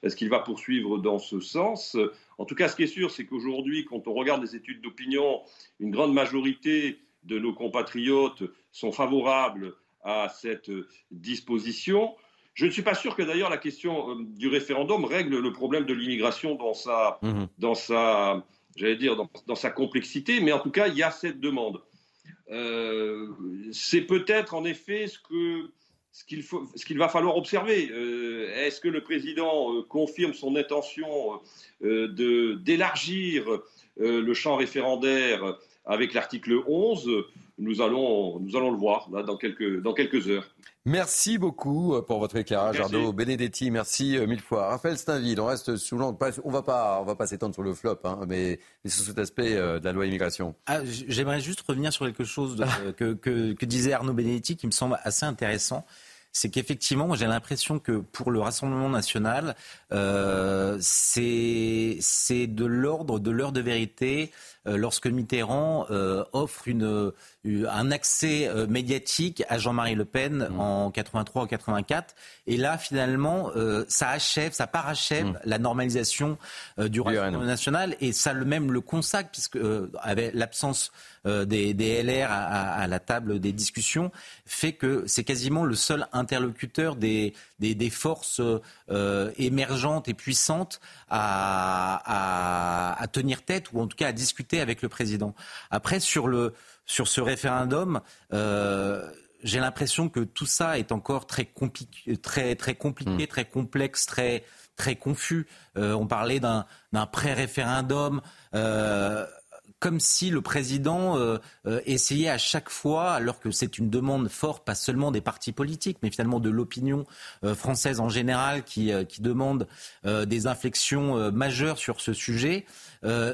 Est-ce qu'il va poursuivre dans ce sens? En tout cas, ce qui est sûr, c'est qu'aujourd'hui, quand on regarde les études d'opinion, une grande majorité de nos compatriotes sont favorables à cette disposition. Je ne suis pas sûr que d'ailleurs la question euh, du référendum règle le problème de l'immigration dans sa, mhm. dans sa, j'allais dire, dans, sa complexité, mais en tout cas, il y a cette demande. Euh, c'est peut-être en effet ce qu'il va falloir observer. Euh, est-ce que le président confirme son intention d'élargir le champ référendaire avec l'article 11 Nous allons nous allons le voir dans quelques dans quelques heures. Merci beaucoup euh, pour votre éclairage, Arnaud Benedetti. Merci euh, mille fois. Raphaël Steinville, on reste sous l'angle. On va pas, on va pas s'étendre sur le flop, hein, mais, sur cet aspect euh, de la loi immigration. Ah, j'aimerais juste revenir sur quelque chose que, que, disait Arnaud Benedetti qui me semble assez intéressant c'est qu'effectivement, j'ai l'impression que pour le Rassemblement national, euh, c'est de l'ordre de l'heure de vérité euh, lorsque Mitterrand euh, offre une, un accès médiatique à Jean-Marie Le Pen mmh. en 83 ou 84. Et là, finalement, ça achève, ça parachève mmh. la normalisation du Rassemblement national. Et ça le même le consacre, puisque avec l'absence des, des, LR à, à, la table des discussions, fait que c'est quasiment le seul interlocuteur des, des, des forces émergentes et puissante à, tenir tête ou en tout cas à discuter avec le président. Après, sur, le, sur ce référendum, euh, j'ai l'impression que tout ça est encore très, compliqué, très, très compliqué, hmm. très complexe, très, très confus. Euh, on parlait d'un pré-référendum. Euh, comme si le président euh, euh, essayait à chaque fois, alors que c'est une demande forte, pas seulement des partis politiques, mais finalement de l'opinion euh, française en général, qui, qui demande des inflexions majeures sur ce sujet.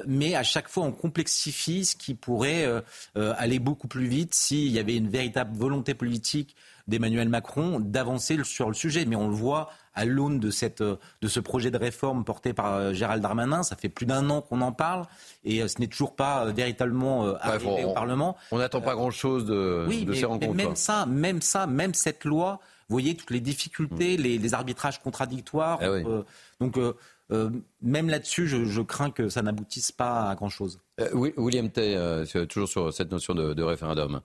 mais à chaque fois, on complexifie ce qui pourrait aller beaucoup plus vite s'il y avait une véritable volonté politique d'Emmanuel Macron d'avancer sur le sujet. Mais on le voit à l'aune de, cette, de ce projet de réforme porté par euh, Gérald Darmanin. Ça fait plus d'un an qu'on en parle et euh, ce n'est toujours pas euh, véritablement arrivé au Parlement. On n'attend pas grand-chose de, ces rencontres. même ça, même ça, même cette loi, vous voyez toutes les difficultés, mm. les, arbitrages contradictoires. Eh donc même là-dessus, je, crains que ça n'aboutisse pas à grand-chose. William Tay, toujours sur cette notion de référendum.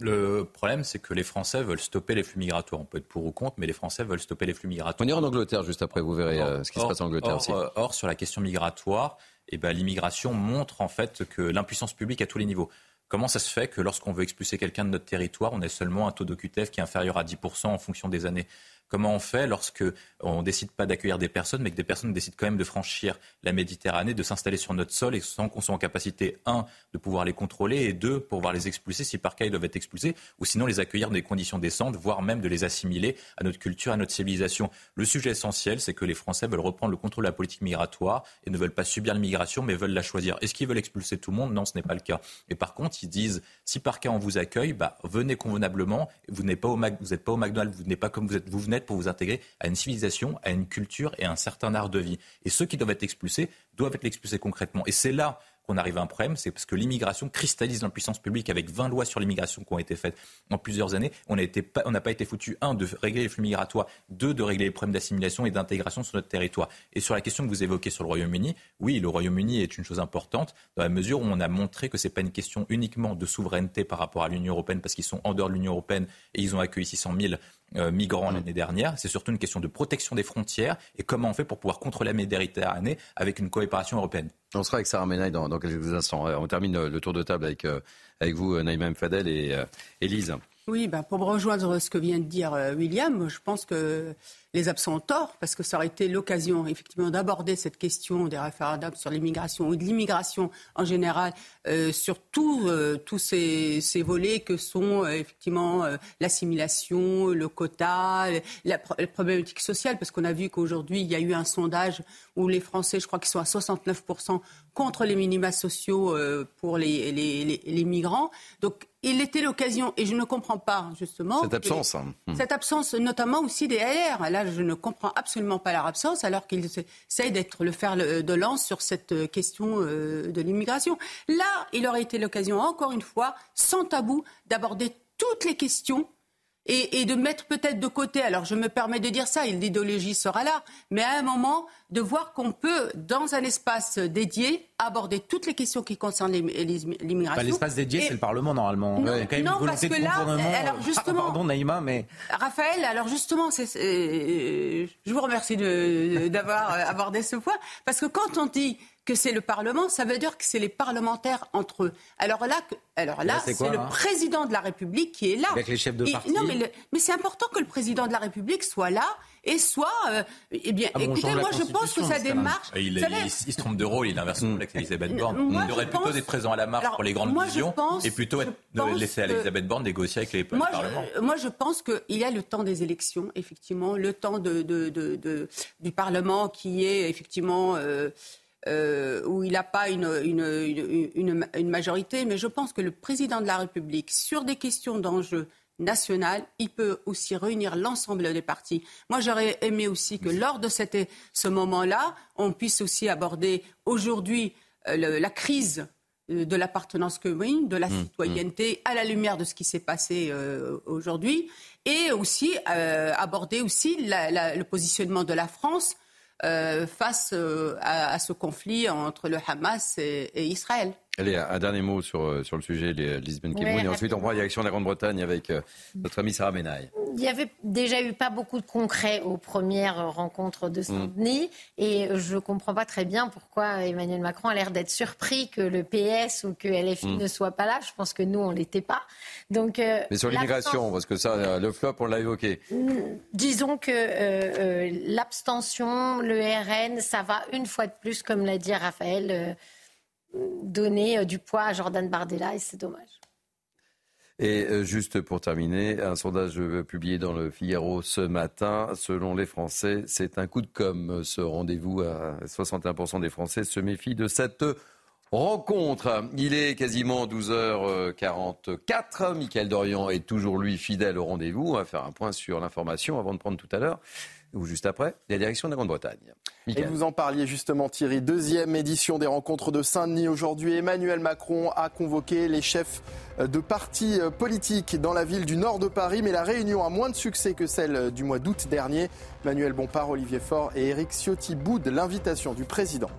Le problème, c'est que les Français veulent stopper les flux migratoires. On peut être pour ou contre, mais les Français veulent stopper les flux migratoires. On ira en Angleterre juste après, vous verrez euh, ce qui se passe en Angleterre aussi. Euh, or, sur la question migratoire, eh ben, l'immigration montre en fait que l'impuissance publique à tous les niveaux. Comment ça se fait que lorsqu'on veut expulser quelqu'un de notre territoire, on ait seulement un taux d'OQTF qui est inférieur à 10% en fonction des années Comment on fait lorsque on décide pas d'accueillir des personnes, mais que des personnes décident quand même de franchir la Méditerranée, de s'installer sur notre sol et sans qu'on soit en capacité, un, de pouvoir les contrôler et deux, pouvoir les expulser si par cas ils doivent être expulsés, ou sinon les accueillir dans des conditions décentes, voire même de les assimiler à notre culture, à notre civilisation. Le sujet essentiel, c'est que les Français veulent reprendre le contrôle de la politique migratoire et ne veulent pas subir l'immigration, mais veulent la choisir. Est-ce qu'ils veulent expulser tout le monde? Non, ce n'est pas le cas. Et par contre, ils disent si par cas on vous accueille, bah, venez convenablement. Vous n'êtes pas au vous n'êtes pas au McDonald's, vous n'êtes pas comme vous êtes, vous venez pour vous intégrer à une civilisation, à une culture et à un certain art de vie. Et ceux qui doivent être expulsés doivent être expulsés concrètement. Et c'est là qu'on arrive à un problème, c'est parce que l'immigration cristallise l'impuissance publique avec 20 lois sur l'immigration qui ont été faites en plusieurs années. On n'a pas été foutu, un, de régler les flux migratoires, deux, de régler les problèmes d'assimilation et d'intégration sur notre territoire. Et sur la question que vous évoquez sur le Royaume-Uni, oui, le Royaume-Uni est une chose importante dans la mesure où on a montré que ce n'est pas une question uniquement de souveraineté par rapport à l'Union européenne parce qu'ils sont en dehors de l'Union européenne et ils ont accueilli 600 000 euh, migrants l'année dernière. C'est surtout une question de protection des frontières et comment on fait pour pouvoir contrôler la Méditerranée avec une coopération européenne. On sera avec Sarah Menaille dans, quelques instants. On termine le tour de table avec, euh, avec vous, Naïma Fadel et Elise. Oui, ben pour me rejoindre ce que vient de dire euh, William, je pense que les absents ont tort, parce que ça aurait été l'occasion, effectivement, d'aborder cette question des référendums sur l'immigration ou de l'immigration en général, euh, sur euh, tous ces, volets que sont effectivement l'assimilation, le quota, la, problématique sociale, parce qu'on a vu qu'aujourd'hui, il y a eu un sondage où les Français, je crois qu'ils sont à 69% contre les minima sociaux pour les, les migrants. Donc, il était l'occasion, et je ne comprends pas justement. Cette absence. Hein. Hmm. Cette absence, notamment aussi des LR. Là, je ne comprends absolument pas leur absence, alors qu'ils essayent d'être le fer de lance sur cette question euh, de l'immigration. Là, il aurait été l'occasion, encore une fois, sans tabou, d'aborder toutes les questions et, de mettre peut-être de côté, alors je me permets de dire ça, l'idéologie sera là, mais à un moment, de voir qu'on peut, dans un espace dédié, aborder toutes les questions qui concernent l'immigration. Bah, l'espace dédié, c'est le Parlement, normalement. Non, parce que là, alors euh, justement... Pardon, Naïma, mais... Raphaël, alors justement, c'est, je vous remercie d'avoir abordé ce point, parce que quand on dit que c'est le Parlement, ça veut dire que c'est les parlementaires entre eux. Alors là, alors là, c'est le hein président de la République qui est là. Avec les chefs de parti. non, mais, mais c'est important que le président de la République soit là et soit. Euh, eh bien, ah écoutez, moi, je pense que sa démarche. Il, il, se trompe de rôle, il inverse son avec Elisabeth Borne. il devrait plutôt être présent à la marche pour les grandes visions et plutôt être, laisser Elisabeth Borne négocier avec les moi, parlements. moi, je pense qu'il y a le temps des élections, effectivement, le temps de, de, de, du Parlement qui est effectivement. Euh, euh, où il n'a pas une, une, une, majorité, mais je pense que le président de la République, sur des questions d'enjeu national, il peut aussi réunir l'ensemble des partis. Moi, j'aurais aimé aussi que lors de cette, ce moment-là, on puisse aussi aborder aujourd'hui euh, la crise euh, de l'appartenance commune, de la mmh, citoyenneté, mmh. à la lumière de ce qui s'est passé aujourd'hui, et aussi aborder aussi le positionnement de la France face euh, à, ce conflit entre le Hamas et, Israël. Allez, un dernier mot sur, euh, sur le sujet, Lisbonne et ensuite on prend la direction de la Grande-Bretagne avec notre amie Sarah Menaille. Il y avait déjà eu pas beaucoup de concret aux premières rencontres de Saint-Denis mm. et je ne comprends pas très bien pourquoi Emmanuel Macron a l'air d'être surpris que le PS ou que LFI mm. ne soit pas là. Je pense que nous, on ne l'était pas. Donc, Mais sur l'immigration, parce que ça, le flop, on l'a évoqué. Mm, disons que l'abstention, le RN, ça va une fois de plus, comme l'a dit Raphaël, euh, donner euh, du poids à Jordan Bardella et c'est dommage. Et euh, juste pour terminer, un sondage publié dans le Figaro ce matin, selon les Français, c'est un coup de com. Ce rendez-vous à 61% des Français se méfient de cette rencontre. Il est quasiment 12h44. Michael Dorian est toujours lui fidèle au rendez-vous. On va faire un point sur l'information avant de prendre tout à l'heure ou juste après, la direction de la Grande-Bretagne. Et vous en parliez justement Thierry, deuxième édition des rencontres de Saint-Denis. Aujourd'hui, Emmanuel Macron a convoqué les chefs de partis politiques dans la ville du nord de Paris, mais la réunion a moins de succès que celle du mois d'août dernier. Manuel Bompard, Olivier Faure et Éric Ciotti boudent l'invitation du président.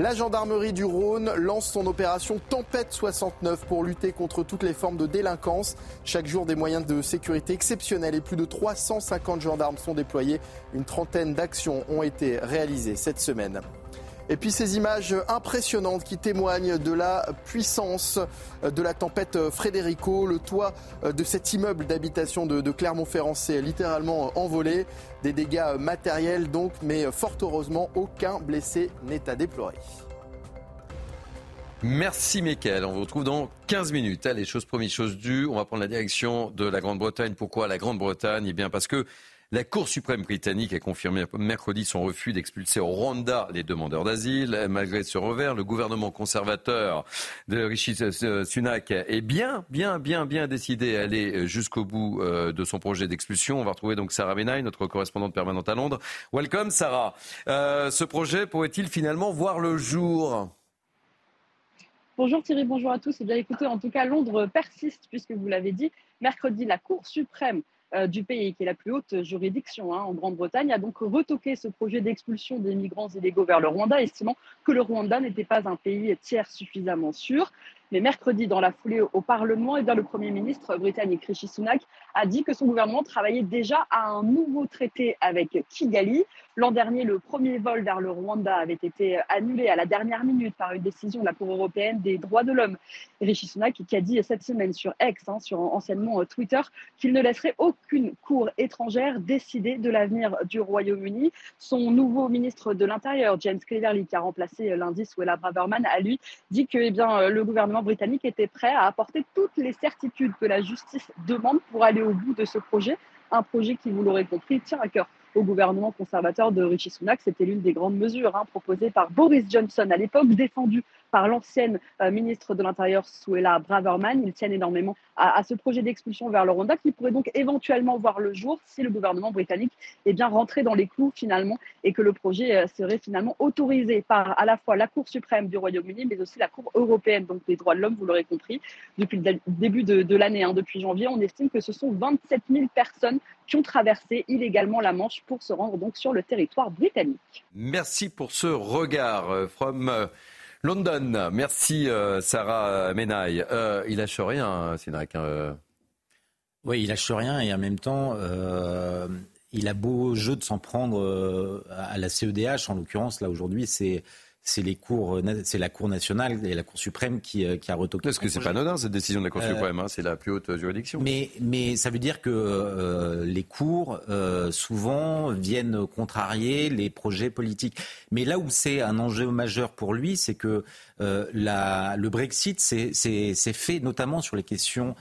La gendarmerie du Rhône lance son opération Tempête 69 pour lutter contre toutes les formes de délinquance. Chaque jour, des moyens de sécurité exceptionnels et plus de 350 gendarmes sont déployés. Une trentaine d'actions ont été réalisées cette semaine. Et puis ces images impressionnantes qui témoignent de la puissance de la tempête Frédérico. Le toit de cet immeuble d'habitation de, Clermont-Ferrand s'est littéralement envolé. Des dégâts matériels donc, mais fort heureusement, aucun blessé n'est à déplorer. Merci Mickaël. On vous retrouve dans 15 minutes. Allez, chose promise, chose due. On va prendre la direction de la Grande-Bretagne. Pourquoi la Grande-Bretagne? Eh bien parce que la Cour suprême britannique a confirmé mercredi son refus d'expulser au Rwanda les demandeurs d'asile. Malgré ce revers, le gouvernement conservateur de Rishi Sunak est bien, bien, bien, bien décidé à aller jusqu'au bout euh, de son projet d'expulsion. On va retrouver donc Sarah Benaï, notre correspondante permanente à Londres. Welcome Sarah. Euh, ce projet pourrait-il finalement voir le jour? Bonjour Thierry, bonjour à tous. Eh bien écoutez, en tout cas, Londres persiste, puisque vous l'avez dit. Mercredi, la Cour suprême du pays, qui est la plus haute juridiction hein, en Grande-Bretagne, a donc retoqué ce projet d'expulsion des migrants illégaux vers le Rwanda, estimant que le Rwanda n'était pas un pays tiers suffisamment sûr. Mais mercredi, dans la foulée au Parlement, et eh bien, le Premier ministre britannique Rishi Sunak a dit que son gouvernement travaillait déjà à un nouveau traité avec Kigali. L'an dernier, le premier vol vers le Rwanda avait été annulé à la dernière minute par une décision de la Cour européenne des droits de l'homme. Rishi Sunak qui a dit cette semaine sur X, hein, sur anciennement Twitter, qu'il ne laisserait aucune cour étrangère décider de l'avenir du Royaume-Uni. Son nouveau ministre de l'Intérieur, James Cleverly, qui a remplacé lundi Suella Braverman, a lui dit que eh bien, le gouvernement britannique était prêt à apporter toutes les certitudes que la justice demande pour aller au bout de ce projet. Un projet qui, vous l'aurez compris, tient à cœur au gouvernement conservateur de Richie Sunak. C'était l'une des grandes mesures hein, proposées par Boris Johnson à l'époque, défendue par l'ancienne euh, ministre de l'Intérieur Suella Braverman. Ils tiennent énormément à, ce projet d'expulsion vers le Rwanda qui pourrait donc éventuellement voir le jour si le gouvernement britannique est bien rentré dans les clous finalement et que le projet euh, serait finalement autorisé par à la fois la Cour suprême du Royaume-Uni mais aussi la Cour européenne donc des droits de l'homme, vous l'aurez compris. Depuis le début de, l'année, hein, depuis janvier, on estime que ce sont 27 000 personnes qui ont traversé illégalement la Manche pour se rendre donc sur le territoire britannique. Merci pour ce regard euh, from London. Merci euh, Sarah Menaille. Euh, il lâche rien, Sénac. Hein. Oui, il lâche rien et en même temps, euh, il a beau jeu de s'en prendre à la CEDH. En l'occurrence, là aujourd'hui, c'est c'est les cours, euh, c'est la Cour nationale et la Cour suprême qui, euh, qui a retoqué. Est-ce que c'est pas anodin cette décision de la Cour euh, suprême hein, C'est la plus haute juridiction. Mais, mais ça veut dire que les cours souvent viennent contrarier les projets politiques. Mais là où c'est un enjeu majeur pour lui, c'est que la, le Brexit c'est fait notamment sur les questions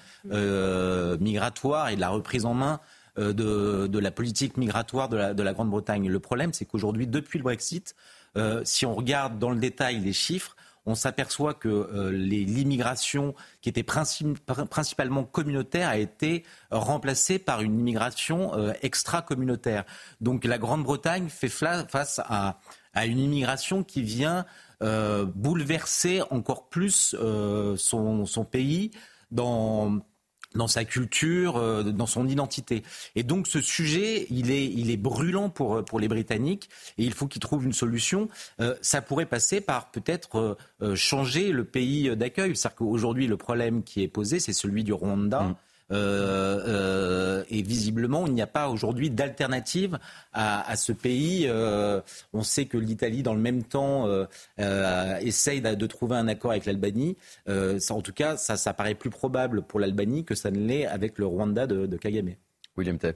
migratoires et de la reprise en main. De, de, la politique migratoire de la, de la Grande-Bretagne. Le problème, c'est qu'aujourd'hui, depuis le Brexit, euh, si on regarde dans le détail les chiffres, on s'aperçoit que euh, l'immigration qui était principalement communautaire a été remplacée par une immigration euh, extra-communautaire. Donc la Grande-Bretagne fait face à, une immigration qui vient bouleverser encore plus son, pays dans sa culture, euh, dans son identité. Et donc ce sujet, il est, il est brûlant pour, pour les Britanniques et il faut qu'ils trouvent une solution. Euh, ça pourrait passer par peut-être euh, changer le pays d'accueil. C'est-à-dire qu'aujourd'hui, le problème qui est posé, c'est celui du Rwanda. Mmh. Euh, euh, et visiblement, il n'y a pas aujourd'hui d'alternative à, ce pays. Euh, on sait que l'Italie, dans le même temps, essaye de, trouver un accord avec l'Albanie. en tout cas, ça, ça paraît plus probable pour l'Albanie que ça ne l'est avec le Rwanda de, Kagame. William Tay.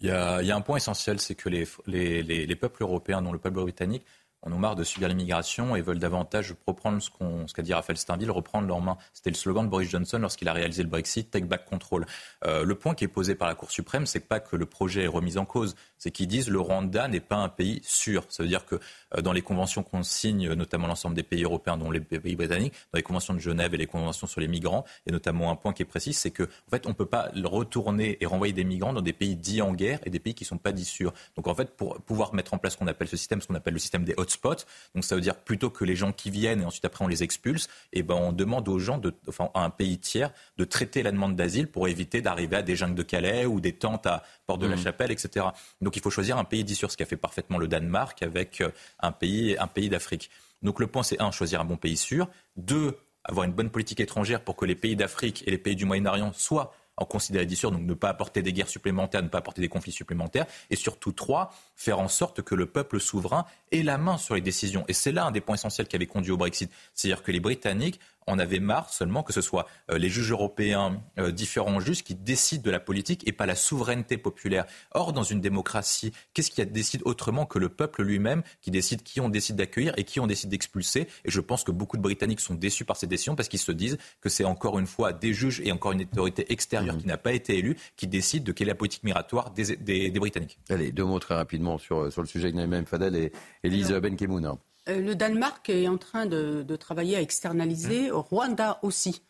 Il y, a, il y, a, un point essentiel, c'est que les, les, les, peuples européens, dont le peuple britannique, en ont marre de subir l'immigration et veulent davantage reprendre ce qu'a dit Raphaël Steinville, reprendre leurs mains. C'était le slogan de Boris Johnson lorsqu'il a réalisé le Brexit, Take Back Control. Euh, le point qui est posé par la Cour suprême, c'est pas que le projet est remis en cause, c'est qu'ils disent le Rwanda n'est pas un pays sûr. Ça veut dire que euh, dans les conventions qu'on signe, notamment l'ensemble des pays européens, dont les pays britanniques, dans les conventions de Genève et les conventions sur les migrants, et notamment un point qui est précis, c'est que en fait, on ne peut pas retourner et renvoyer des migrants dans des pays dits en guerre et des pays qui ne sont pas dits sûrs. Donc en fait, pour pouvoir mettre en place ce qu'on appelle ce système, ce qu'on appelle le système des hotspots, donc ça veut dire plutôt que les gens qui viennent et ensuite après on les expulse, et eh ben on demande aux gens, de, enfin à un pays tiers, de traiter la demande d'asile pour éviter d'arriver à des jungles de Calais ou des tentes à Port de la mmh. Chapelle, etc. Donc il faut choisir un pays dit sûr, ce qu'a fait parfaitement le Danemark avec euh, un pays, un pays d'Afrique. Donc le point c'est un, choisir un bon pays sûr. Deux, avoir une bonne politique étrangère pour que les pays d'Afrique et les pays du Moyen-Orient soient en considérer sûr, donc ne pas apporter des guerres supplémentaires, ne pas apporter des conflits supplémentaires, et surtout trois, faire en sorte que le peuple souverain ait la main sur les décisions. Et c'est là un des points essentiels qui avait conduit au Brexit, c'est-à-dire que les Britanniques on avait marre seulement que ce soit euh, les juges européens, euh, différents juges, qui décident de la politique et pas la souveraineté populaire. Or, dans une démocratie, qu'est-ce qui décide autrement que le peuple lui-même qui décide qui on décide d'accueillir et qui on décide d'expulser? Et je pense que beaucoup de Britanniques sont déçus par ces décisions parce qu'ils se disent que c'est encore une fois des juges et encore une autorité extérieure mmh. qui n'a pas été élue qui décide de quelle est la politique migratoire des, Britanniques. Allez, deux mots très rapidement sur, sur le sujet de Naïm Fadel et Elise Benkemoun. Euh, le Danemark est en train de, travailler à externaliser, au Rwanda aussi.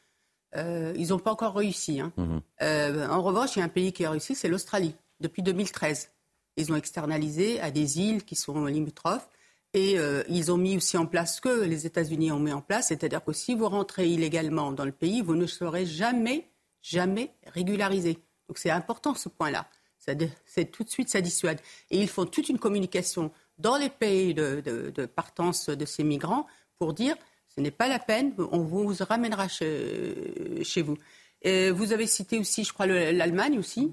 Euh, ils n'ont pas encore réussi. Hein. Mhm. Euh, en revanche, il y a un pays qui a réussi, c'est l'Australie, depuis 2013. Ils ont externalisé à des îles qui sont limitrophes. Et euh, ils ont mis aussi en place ce que les États-Unis ont mis en place, c'est-à-dire que si vous rentrez illégalement dans le pays, vous ne serez jamais, jamais régularisé. Donc c'est important ce point-là. C'est tout de suite, ça dissuade. Et ils font toute une communication dans les pays de, partance de ces migrants pour dire ce n'est pas la peine, on vous ramènera chez, vous. Vous avez cité aussi, je crois, l'Allemagne aussi.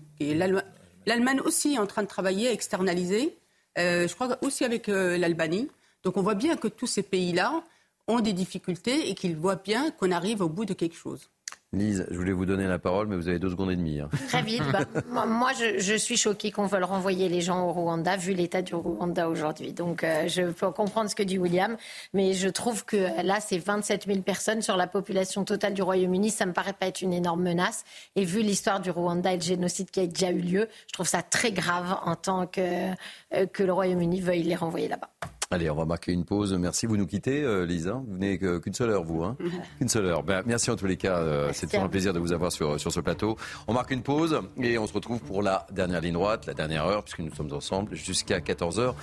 L'Allemagne aussi est en train de travailler, externaliser. Euh, je crois aussi avec euh, l'Albanie. Donc on voit bien que tous ces pays-là ont des difficultés et qu'ils voient bien qu'on arrive au bout de quelque chose. Lise, je voulais vous donner la parole, mais vous avez deux secondes et demie. Hein. Très vite. Bah, moi, je, suis choquée qu'on veuille renvoyer les gens au Rwanda, vu l'état du Rwanda aujourd'hui. Donc, euh, je peux comprendre ce que dit William, mais je trouve que là, c'est 27 000 personnes sur la population totale du Royaume-Uni. Ça me paraît pas être une énorme menace. Et vu l'histoire du Rwanda et le génocide qui a déjà eu lieu, je trouve ça très grave en tant que, euh, que le Royaume-Uni veuille les renvoyer là-bas. Allez, on va marquer une pause. Merci. Vous nous quittez, euh, Lisa. Vous venez qu'une seule heure, vous. Hein Qu'une seule heure. Ben, merci en tous les cas. Euh, c'est toujours un plaisir de vous avoir sur, sur ce plateau. On marque une pause et on se retrouve pour la dernière ligne droite, la dernière heure, puisque nous sommes ensemble jusqu'à 14h.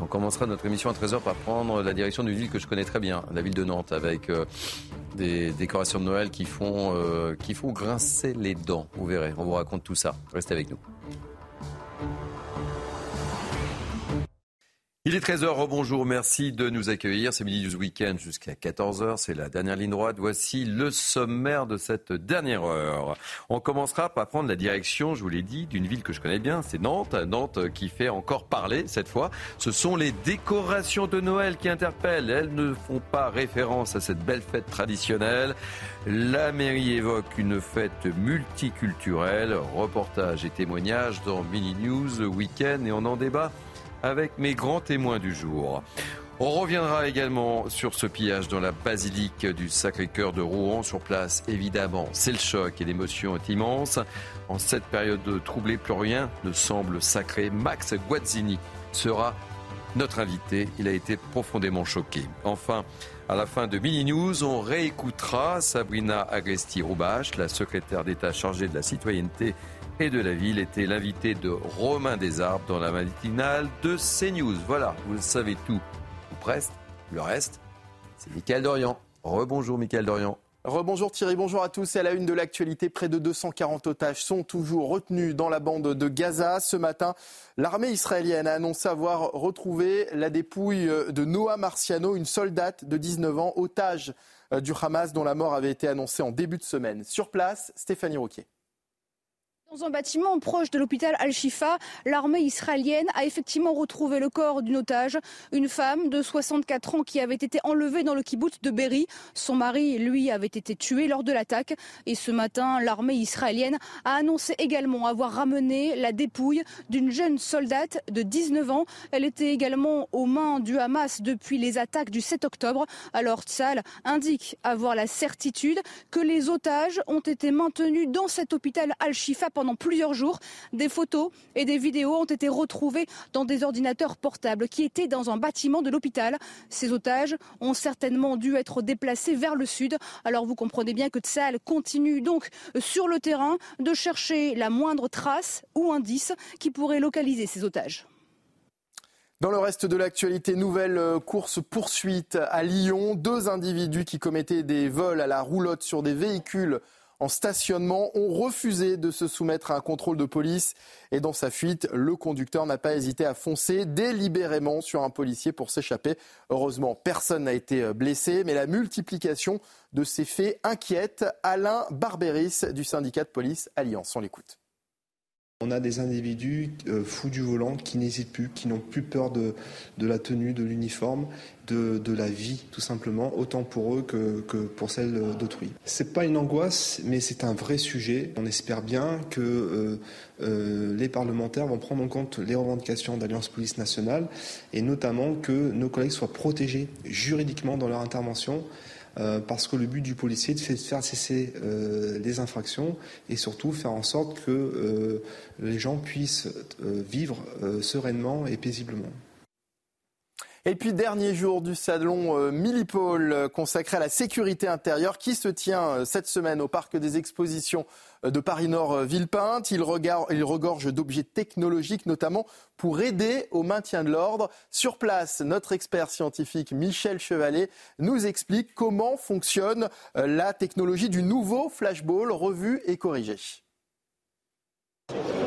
On commencera notre émission à 13h par prendre la direction d'une ville que je connais très bien, la ville de Nantes, avec euh, des décorations de Noël qui font, qui font grincer les dents. Vous verrez. On vous raconte tout ça. Restez avec nous. Il est 13h, rebonjour, merci de nous accueillir. C'est Midi du Week-end jusqu'à 14h, c'est la dernière ligne droite. Voici le sommaire de cette dernière heure. On commencera par prendre la direction, je vous l'ai dit, d'une ville que je connais bien, c'est Nantes. Nantes qui fait encore parler cette fois. Ce sont les décorations de Noël qui interpellent. Elles ne font pas référence à cette belle fête traditionnelle. La mairie évoque une fête multiculturelle. Reportage et témoignages dans Mini News Week-end et on en débat avec mes grands témoins du jour. On reviendra également sur ce pillage dans la basilique du Sacré-Cœur de Rouen. Sur place, évidemment, c'est le choc et l'émotion est immense. En cette période troublée, plus rien ne semble sacré. Max Guazzini sera notre invité. Il a été profondément choqué. Enfin, à la fin de Mini News, on réécoutera Sabrina Agresti-Roubache, la secrétaire d'État chargée de la citoyenneté et de la ville était l'invité de Romain Desarbes dans la matinale de CNews. Voilà, vous savez tout, ou presque. Le reste, c'est Michael Dorian. Rebonjour Michael Dorian. Rebonjour Thierry, bonjour à tous. Et à la une de l'actualité, près de 240 otages sont toujours retenus dans la bande de Gaza. Ce matin, l'armée israélienne a annoncé avoir retrouvé la dépouille de Noah Marciano, une soldate de 19 ans, otage euh, du Hamas dont la mort avait été annoncée en début de semaine. Sur place, Stéphanie Roquier. Dans un bâtiment proche de l'hôpital Al-Shifa, l'armée israélienne a effectivement retrouvé le corps d'une otage, une femme de 64 ans qui avait été enlevée dans le kibbutz de Berry. Son mari, lui, avait été tué lors de l'attaque. Et ce matin, l'armée israélienne a annoncé également avoir ramené la dépouille d'une jeune soldate de 19 ans. Elle était également aux mains du Hamas depuis les attaques du 7 octobre. Alors Tzal indique avoir la certitude que les otages ont été maintenus dans cet hôpital Al-Shifa pendant plusieurs jours. Des photos et des vidéos ont été retrouvées dans des ordinateurs portables qui étaient dans un bâtiment de l'hôpital. Ces otages ont certainement dû être déplacés vers le sud. Alors vous comprenez bien que Tsal continue donc sur le terrain de chercher la moindre trace ou indice qui pourrait localiser ces otages. Dans le reste de l'actualité, nouvelle course-poursuite à Lyon. Deux individus qui commettaient des vols à la roulotte sur des véhicules en stationnement ont refusé de se soumettre à un contrôle de police. Et dans sa fuite, le conducteur n'a pas hésité à foncer délibérément sur un policier pour s'échapper. Heureusement, personne n'a été blessé, mais la multiplication de ces faits inquiète Alain Barberis du syndicat de police Alliance. On l'écoute. On a des individus euh, fous du volant qui n'hésitent plus, qui n'ont plus peur de, la tenue, de l'uniforme, de, la vie tout simplement, autant pour eux que, pour celle d'autrui. C'est pas une angoisse, mais c'est un vrai sujet. On espère bien que euh, euh, les parlementaires vont prendre en compte les revendications d'Alliance Police Nationale et notamment que nos collègues soient protégés juridiquement dans leur intervention. Euh, parce que le but du policier, c'est de faire cesser euh, les infractions et surtout faire en sorte que euh, les gens puissent vivre sereinement et paisiblement. Et puis, dernier jour du salon Millipol consacré à la sécurité intérieure qui se tient cette semaine au parc des expositions de Paris-Nord Villepinte. Il, il regorge d'objets technologiques, notamment pour aider au maintien de l'ordre. Sur place, notre expert scientifique Michel Chevalet nous explique comment fonctionne la technologie du nouveau flashball revu et corrigé.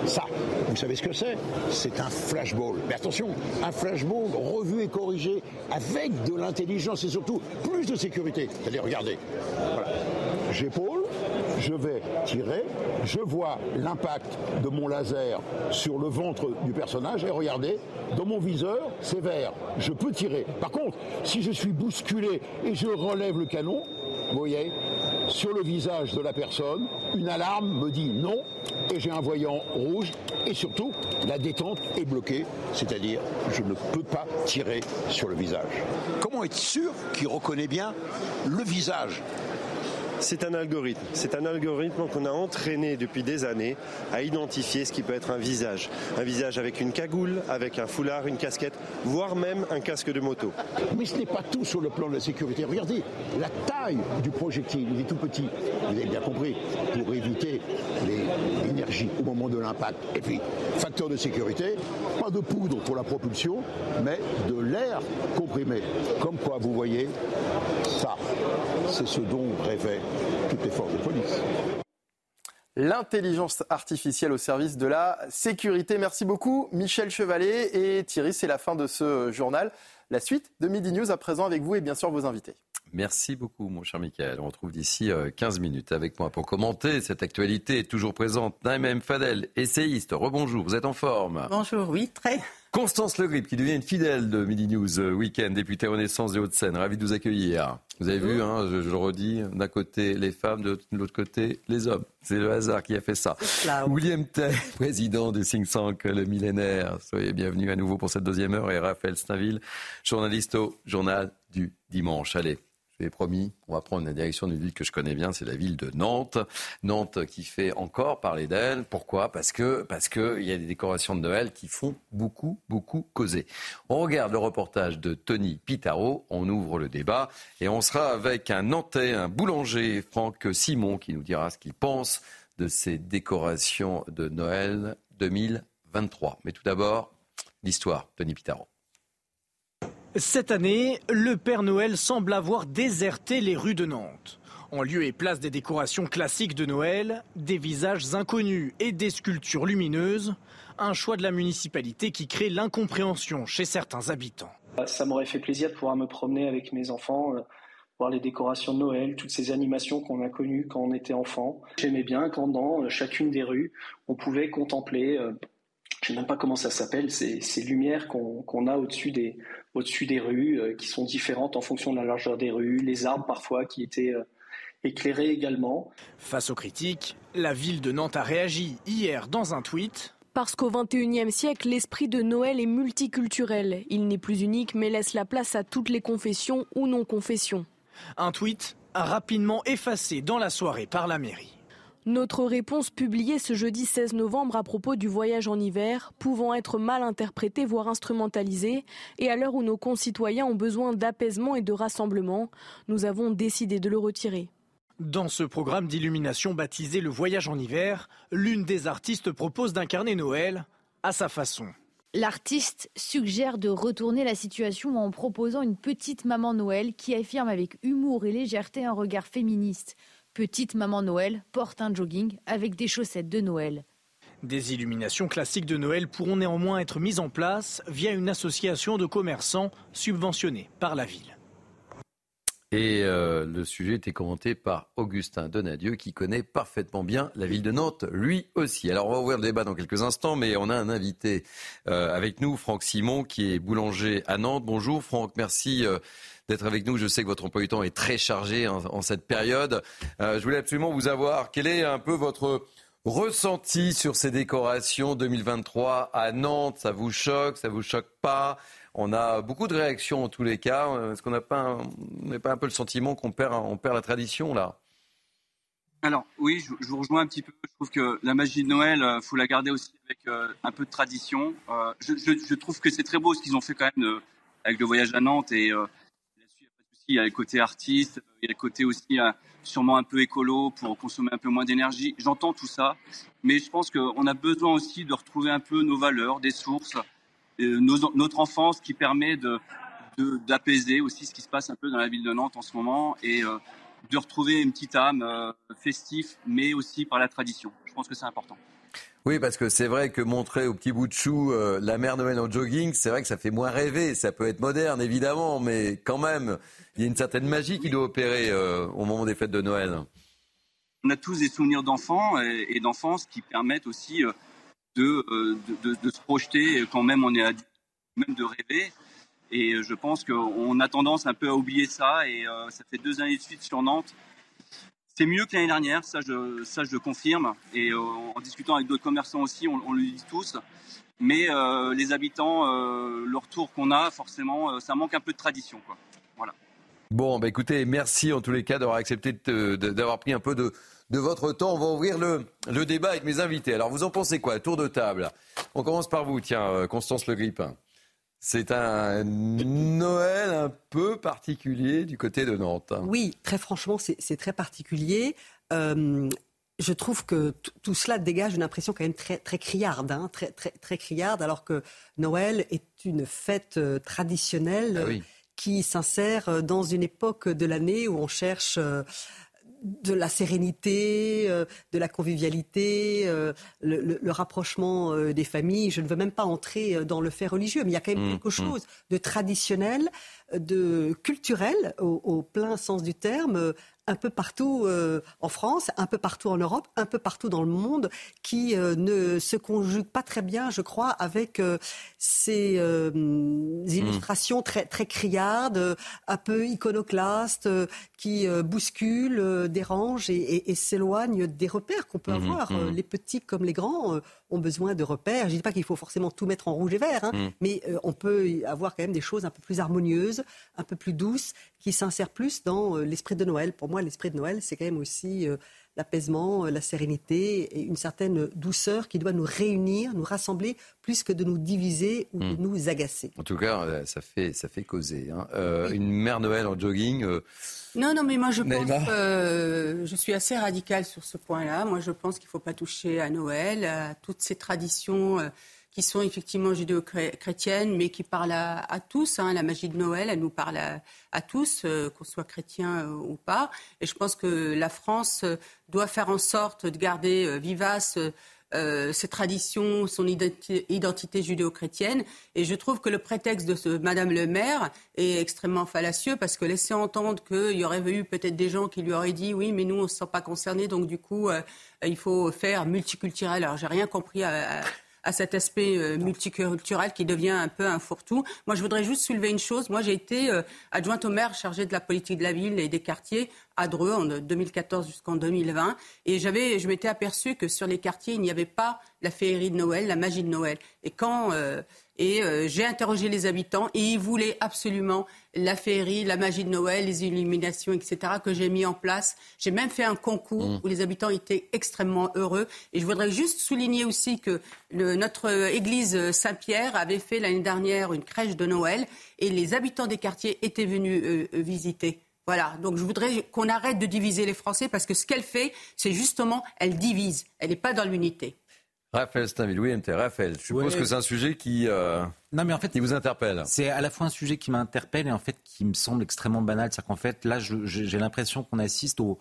Ça, vous savez ce que c'est? C'est un flashball. Mais attention, un flashball revu et corrigé avec de l'intelligence et surtout plus de sécurité. C'est-à-dire, regardez, voilà. j'épaule, je vais tirer, je vois l'impact de mon laser sur le ventre du personnage et regardez, dans mon viseur, c'est vert. Je peux tirer. Par contre, si je suis bousculé et je relève le canon, vous voyez, sur le visage de la personne, une alarme me dit non et j'ai un voyant rouge et surtout la détente est bloquée, c'est-à-dire je ne peux pas tirer sur le visage. Comment être sûr qu'il reconnaît bien le visage c'est un algorithme. C'est un algorithme qu'on a entraîné depuis des années à identifier ce qui peut être un visage. Un visage avec une cagoule, avec un foulard, une casquette, voire même un casque de moto. Mais ce n'est pas tout sur le plan de la sécurité. Regardez, la taille du projectile, il est tout petit. Vous avez bien compris, pour éviter au moment de l'impact. Et puis, facteur de sécurité, pas de poudre pour la propulsion, mais de l'air comprimé. Comme quoi, vous voyez, ça, c'est ce dont rêvait toutes les forces de police. L'intelligence artificielle au service de la sécurité. Merci beaucoup Michel Chevalet et Thierry, c'est la fin de ce journal. La suite de Midi News à présent avec vous et bien sûr vos invités. Merci beaucoup, mon cher Michael. On retrouve d'ici 15 euh, minutes avec moi pour commenter cette actualité toujours présente. Naïm Fadel, essayiste. Rebonjour, vous êtes en forme Bonjour, oui, très. Constance Le Grip, qui devient une fidèle de Midi News euh, Weekend, députée Renaissance des Hauts-de-Seine. Ravi de vous accueillir. Vous avez vu, hein, je, le redis, d'un côté les femmes, de, l'autre côté les hommes. C'est le hasard qui a fait ça. William Tay, président du think tank Le Millénaire. Soyez bienvenue à nouveau pour cette deuxième heure. Et Raphaël Stainville, journaliste au Journal du Dimanche. Allez, j'ai promis, on va prendre la direction d'une ville que je connais bien, c'est la ville de Nantes. Nantes qui fait encore parler d'elle. Pourquoi? Parce que parce que il y a des décorations de Noël qui font beaucoup beaucoup causer. On regarde le reportage de Tony Pitaro, on ouvre le débat et on sera avec un Nantais, un boulanger, Franck Simon, qui nous dira ce qu'il pense de ces décorations de Noël 2023. Mais tout d'abord, l'histoire, Tony Pitaro. Cette année, le Père Noël semble avoir déserté les rues de Nantes. En lieu et place des décorations classiques de Noël, des visages inconnus et des sculptures lumineuses, un choix de la municipalité qui crée l'incompréhension chez certains habitants. Ça m'aurait fait plaisir de pouvoir me promener avec mes enfants, euh, voir les décorations de Noël, toutes ces animations qu'on a connues quand on était enfant. J'aimais bien quand dans euh, chacune des rues, on pouvait contempler euh, je ne sais même pas comment ça s'appelle, ces, ces lumières qu'on a au-dessus des, au des rues, euh, qui sont différentes en fonction de la largeur des rues, les arbres parfois qui étaient euh, éclairés également. Face aux critiques, la ville de Nantes a réagi hier dans un tweet. Parce qu'au XXIe siècle, l'esprit de Noël est multiculturel. Il n'est plus unique mais laisse la place à toutes les confessions ou non-confessions. Un tweet rapidement effacé dans la soirée par la mairie. Notre réponse publiée ce jeudi 16 novembre à propos du voyage en hiver, pouvant être mal interprétée, voire instrumentalisée, et à l'heure où nos concitoyens ont besoin d'apaisement et de rassemblement, nous avons décidé de le retirer. Dans ce programme d'illumination baptisé Le voyage en hiver, l'une des artistes propose d'incarner Noël à sa façon. L'artiste suggère de retourner la situation en proposant une petite maman Noël qui affirme avec humour et légèreté un regard féministe. Petite maman Noël porte un jogging avec des chaussettes de Noël. Des illuminations classiques de Noël pourront néanmoins être mises en place via une association de commerçants subventionnée par la ville. Et euh, le sujet était commenté par Augustin Donadieu, qui connaît parfaitement bien la ville de Nantes, lui aussi. Alors on va ouvrir le débat dans quelques instants, mais on a un invité euh, avec nous, Franck Simon, qui est boulanger à Nantes. Bonjour Franck, merci. Euh, d'être avec nous. Je sais que votre emploi du temps est très chargé en, cette période. Je voulais absolument vous avoir. Quel est un peu votre ressenti sur ces décorations 2023 à Nantes? Ça vous choque? Ça vous choque pas? On a beaucoup de réactions en tous les cas. Est-ce qu'on n'a pas, un, peu le sentiment qu'on perd, on perd la tradition là? Alors oui, je, vous rejoins un petit peu. Je trouve que la magie de Noël, il euh, faut la garder aussi avec euh, un peu de tradition. je, je, trouve que c'est très beau ce qu'ils ont fait quand même avec le voyage à Nantes et il y a le côté artiste, il y a le côté aussi sûrement un peu écolo pour consommer un peu moins d'énergie. J'entends tout ça, mais je pense qu'on a besoin aussi de retrouver un peu nos valeurs, des sources, notre enfance qui permet de, d'apaiser aussi ce qui se passe un peu dans la ville de Nantes en ce moment et euh, de retrouver une petite âme euh, festive, mais aussi par la tradition. Je pense que c'est important. Oui, parce que c'est vrai que montrer au petit bout de chou euh, la mère Noël en jogging, c'est vrai que ça fait moins rêver. Ça peut être moderne, évidemment, mais quand même, il y a une certaine magie qui doit opérer au moment des fêtes de Noël. On a tous des souvenirs d'enfants et, d'enfance qui permettent aussi de, de, de, se projeter quand même on est adulte, même de rêver. Et je pense qu'on a tendance un peu à oublier ça. Et euh, ça fait deux années de suite sur Nantes. C'est mieux que l'année dernière, ça je, ça je le confirme. Et euh, en discutant avec d'autres commerçants aussi, on, le dit tous. Mais euh, les habitants, le retour qu'on a, forcément, ça manque un peu de tradition. Quoi. Voilà. Bon, bah écoutez, merci en tous les cas d'avoir accepté d'avoir pris un peu de, de votre temps. On va ouvrir le, le, débat avec mes invités. Alors, vous en pensez quoi Tour de table? On commence par vous, tiens, Constance Le Grip. C'est un Noël un peu particulier du côté de Nantes. Oui, très franchement, c'est très particulier. Euh, je trouve que tout cela dégage une impression quand même très, très criarde, hein, très, très, très criarde, alors que Noël est une fête euh, traditionnelle ah qui s'insère dans une époque de l'année où on cherche euh, de la sérénité, euh, de la convivialité, euh, le, rapprochement euh, des familles. Je ne veux même pas entrer dans le fait religieux, mais il y a quand même mmh, quelque mmh. chose de traditionnel, de culturel au plein sens du terme, un peu partout euh, en France, un peu partout en Europe, un peu partout dans le monde, qui euh, ne se conjugue pas très bien, je crois, avec euh, ces illustrations très, très criardes, un peu iconoclastes, qui bousculent, dérangent et, s'éloignent des repères qu'on peut mmh avoir. Mmh. Les petits comme les grands ont besoin de repères. Je ne dis pas qu'il faut forcément tout mettre en rouge et vert, hein, mmh. mais on peut avoir quand même des choses un peu plus harmonieuses, un peu plus douces, qui s'insèrent plus dans l'esprit de Noël. Pour moi, l'esprit de Noël, c'est quand même aussi euh, l'apaisement, euh, la sérénité et une certaine douceur qui doit nous réunir, nous rassembler, plus que de nous diviser ou de hmm. nous agacer. En tout cas, euh, ça fait, ça fait causer. Hein. Une mère Noël en jogging. Non, non, mais moi je pense, je suis assez radicale sur ce point-là. Moi, je pense qu'il ne faut pas toucher à Noël, à toutes ces traditions qui sont effectivement judéo-chrétiennes, mais qui parlent à, tous. Hein. La magie de Noël, elle nous parle à, tous, euh, qu'on soit chrétien euh, ou pas. Et je pense que la France euh, doit faire en sorte de garder vivace ses traditions, son identité, judéo-chrétienne. Et je trouve que le prétexte de Madame le maire est extrêmement fallacieux parce que laisser entendre qu'il y aurait eu peut-être des gens qui lui auraient dit oui, mais nous on ne se sent pas concernés, donc du coup il faut faire multiculturel. Alors j'ai rien compris à cet aspect euh, multiculturel qui devient un peu un fourre-tout. Moi, je voudrais juste soulever une chose. Moi, j'ai été euh, adjointe au maire chargée de la politique de la ville et des quartiers à Dreux en 2014 jusqu'en 2020. Et j'avais, je m'étais aperçu que sur les quartiers, il n'y avait pas la féerie de Noël, la magie de Noël. Et quand euh, et euh, j'ai interrogé les habitants et ils voulaient absolument la féerie, la magie de Noël, les illuminations, etc. que j'ai mis en place. J'ai même fait un concours mmh. où les habitants étaient extrêmement heureux. Et je voudrais juste souligner aussi que le, notre église Saint-Pierre avait fait l'année dernière une crèche de Noël et les habitants des quartiers étaient venus euh, visiter. Voilà, donc je voudrais qu'on arrête de diviser les Français parce que ce qu'elle fait, c'est justement, elle divise, elle n'est pas dans l'unité. Raphaël Stainville, oui, Raphaël, je suppose que c'est un sujet qui, euh, non, mais en fait, qui vous interpelle. C'est à la fois un sujet qui m'interpelle et en fait qui me semble extrêmement banal. C'est qu'en fait, là, j'ai l'impression qu'on assiste au,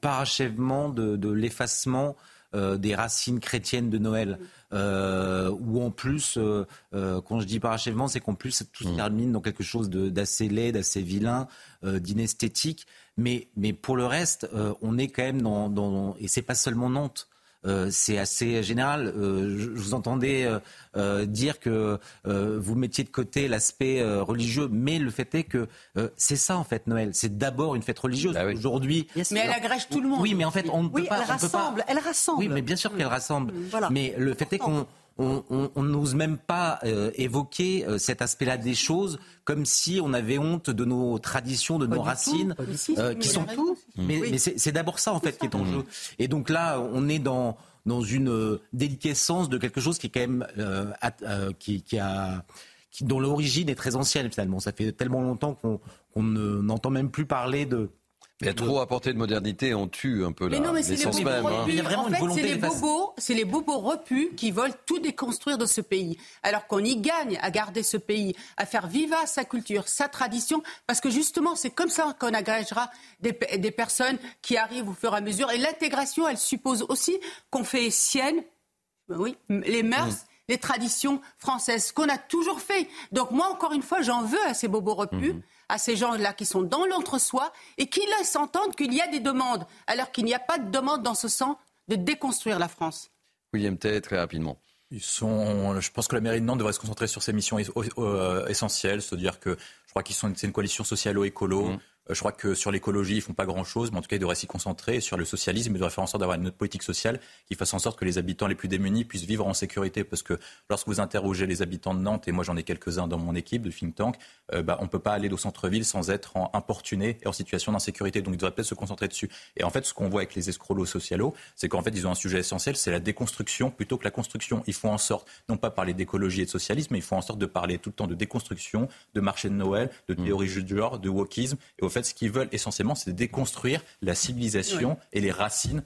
parachèvement de, l'effacement euh, des racines chrétiennes de Noël. Euh, ou en plus, euh, quand je dis parachèvement, c'est qu'en plus tout se mm. termine dans quelque chose d'assez laid, d'assez vilain, d'inesthétique. Mais, mais pour le reste, on est quand même dans, dans et c'est pas seulement Nantes. Euh, c'est assez général. Euh, je, vous entendais euh, dire que vous mettiez de côté l'aspect religieux, mais le fait est que c'est ça en fait Noël. C'est d'abord une fête religieuse. Bah Aujourd'hui, mais elle agrège tout le monde. Oui, mais en fait on ne peut pas. Elle rassemble. Elle rassemble. Oui, mais bien sûr qu'elle rassemble. Mais le fait est qu'on on n'ose même pas euh, évoquer euh, cet aspect-là des choses comme si on avait honte de nos traditions, de nos racines, euh, qui sont tout. Mais, c'est d'abord ça en fait qui est en jeu. Et donc là, on est dans dans une déliquescence de quelque chose qui est quand même qui, a dont l'origine est très ancienne finalement. Ça fait tellement longtemps qu'on n'entend même plus parler de, il y a trop apporté de modernité, on tue un peu mais non, mais c'est les bobos même. Hein. Il y a vraiment en fait, c'est les bobos, c'est les bobos repus qui veulent tout déconstruire de ce pays, alors qu'on y gagne à garder ce pays, à faire vivre sa culture, sa tradition, parce que justement, c'est comme ça qu'on agrégera des, des personnes qui arrivent au fur et à mesure. Et l'intégration, elle suppose aussi qu'on fait sienne, oui, les mœurs. Mm. les traditions françaises, qu'on a toujours fait. Donc moi, encore une fois, j'en veux à ces bobos repus. Mm à ces gens-là qui sont dans l'entre-soi et qui laissent entendre qu'il y a des demandes, alors qu'il n'y a pas de demande dans ce sens de déconstruire la France. William Tay, très rapidement. Ils sont, je pense que la mairie de Nantes devrait se concentrer sur ses missions euh, essentielles, c'est-à-dire que je crois qu'ils sont c'est une coalition socialo-écolo. Mmh. Euh, je crois que sur l'écologie, ils font pas grand-chose, mais en tout cas, ils devraient s'y concentrer. sur le socialisme, ils devraient faire en sorte d'avoir une autre politique sociale qui fasse en sorte que les habitants les plus démunis puissent vivre en sécurité. Parce que lorsque vous interrogez les habitants de Nantes, et moi j'en ai quelques-uns dans mon équipe de think tank, euh, bah, on ne peut pas aller au centre-ville sans être en importuné et en situation d'insécurité. Donc ils devraient peut-être se concentrer dessus. Et en fait, ce qu'on voit avec les escrolos socialos, c'est qu'en fait, ils ont un sujet essentiel, c'est la déconstruction plutôt que la construction. Ils font en sorte, non pas parler d'écologie et de socialisme, mais ils font en sorte de parler tout le temps de déconstruction, de marché de Noël, de mmh. théorie du genre, de wokisme. Et au fait, ce qu'ils veulent essentiellement, c'est de déconstruire la civilisation et les racines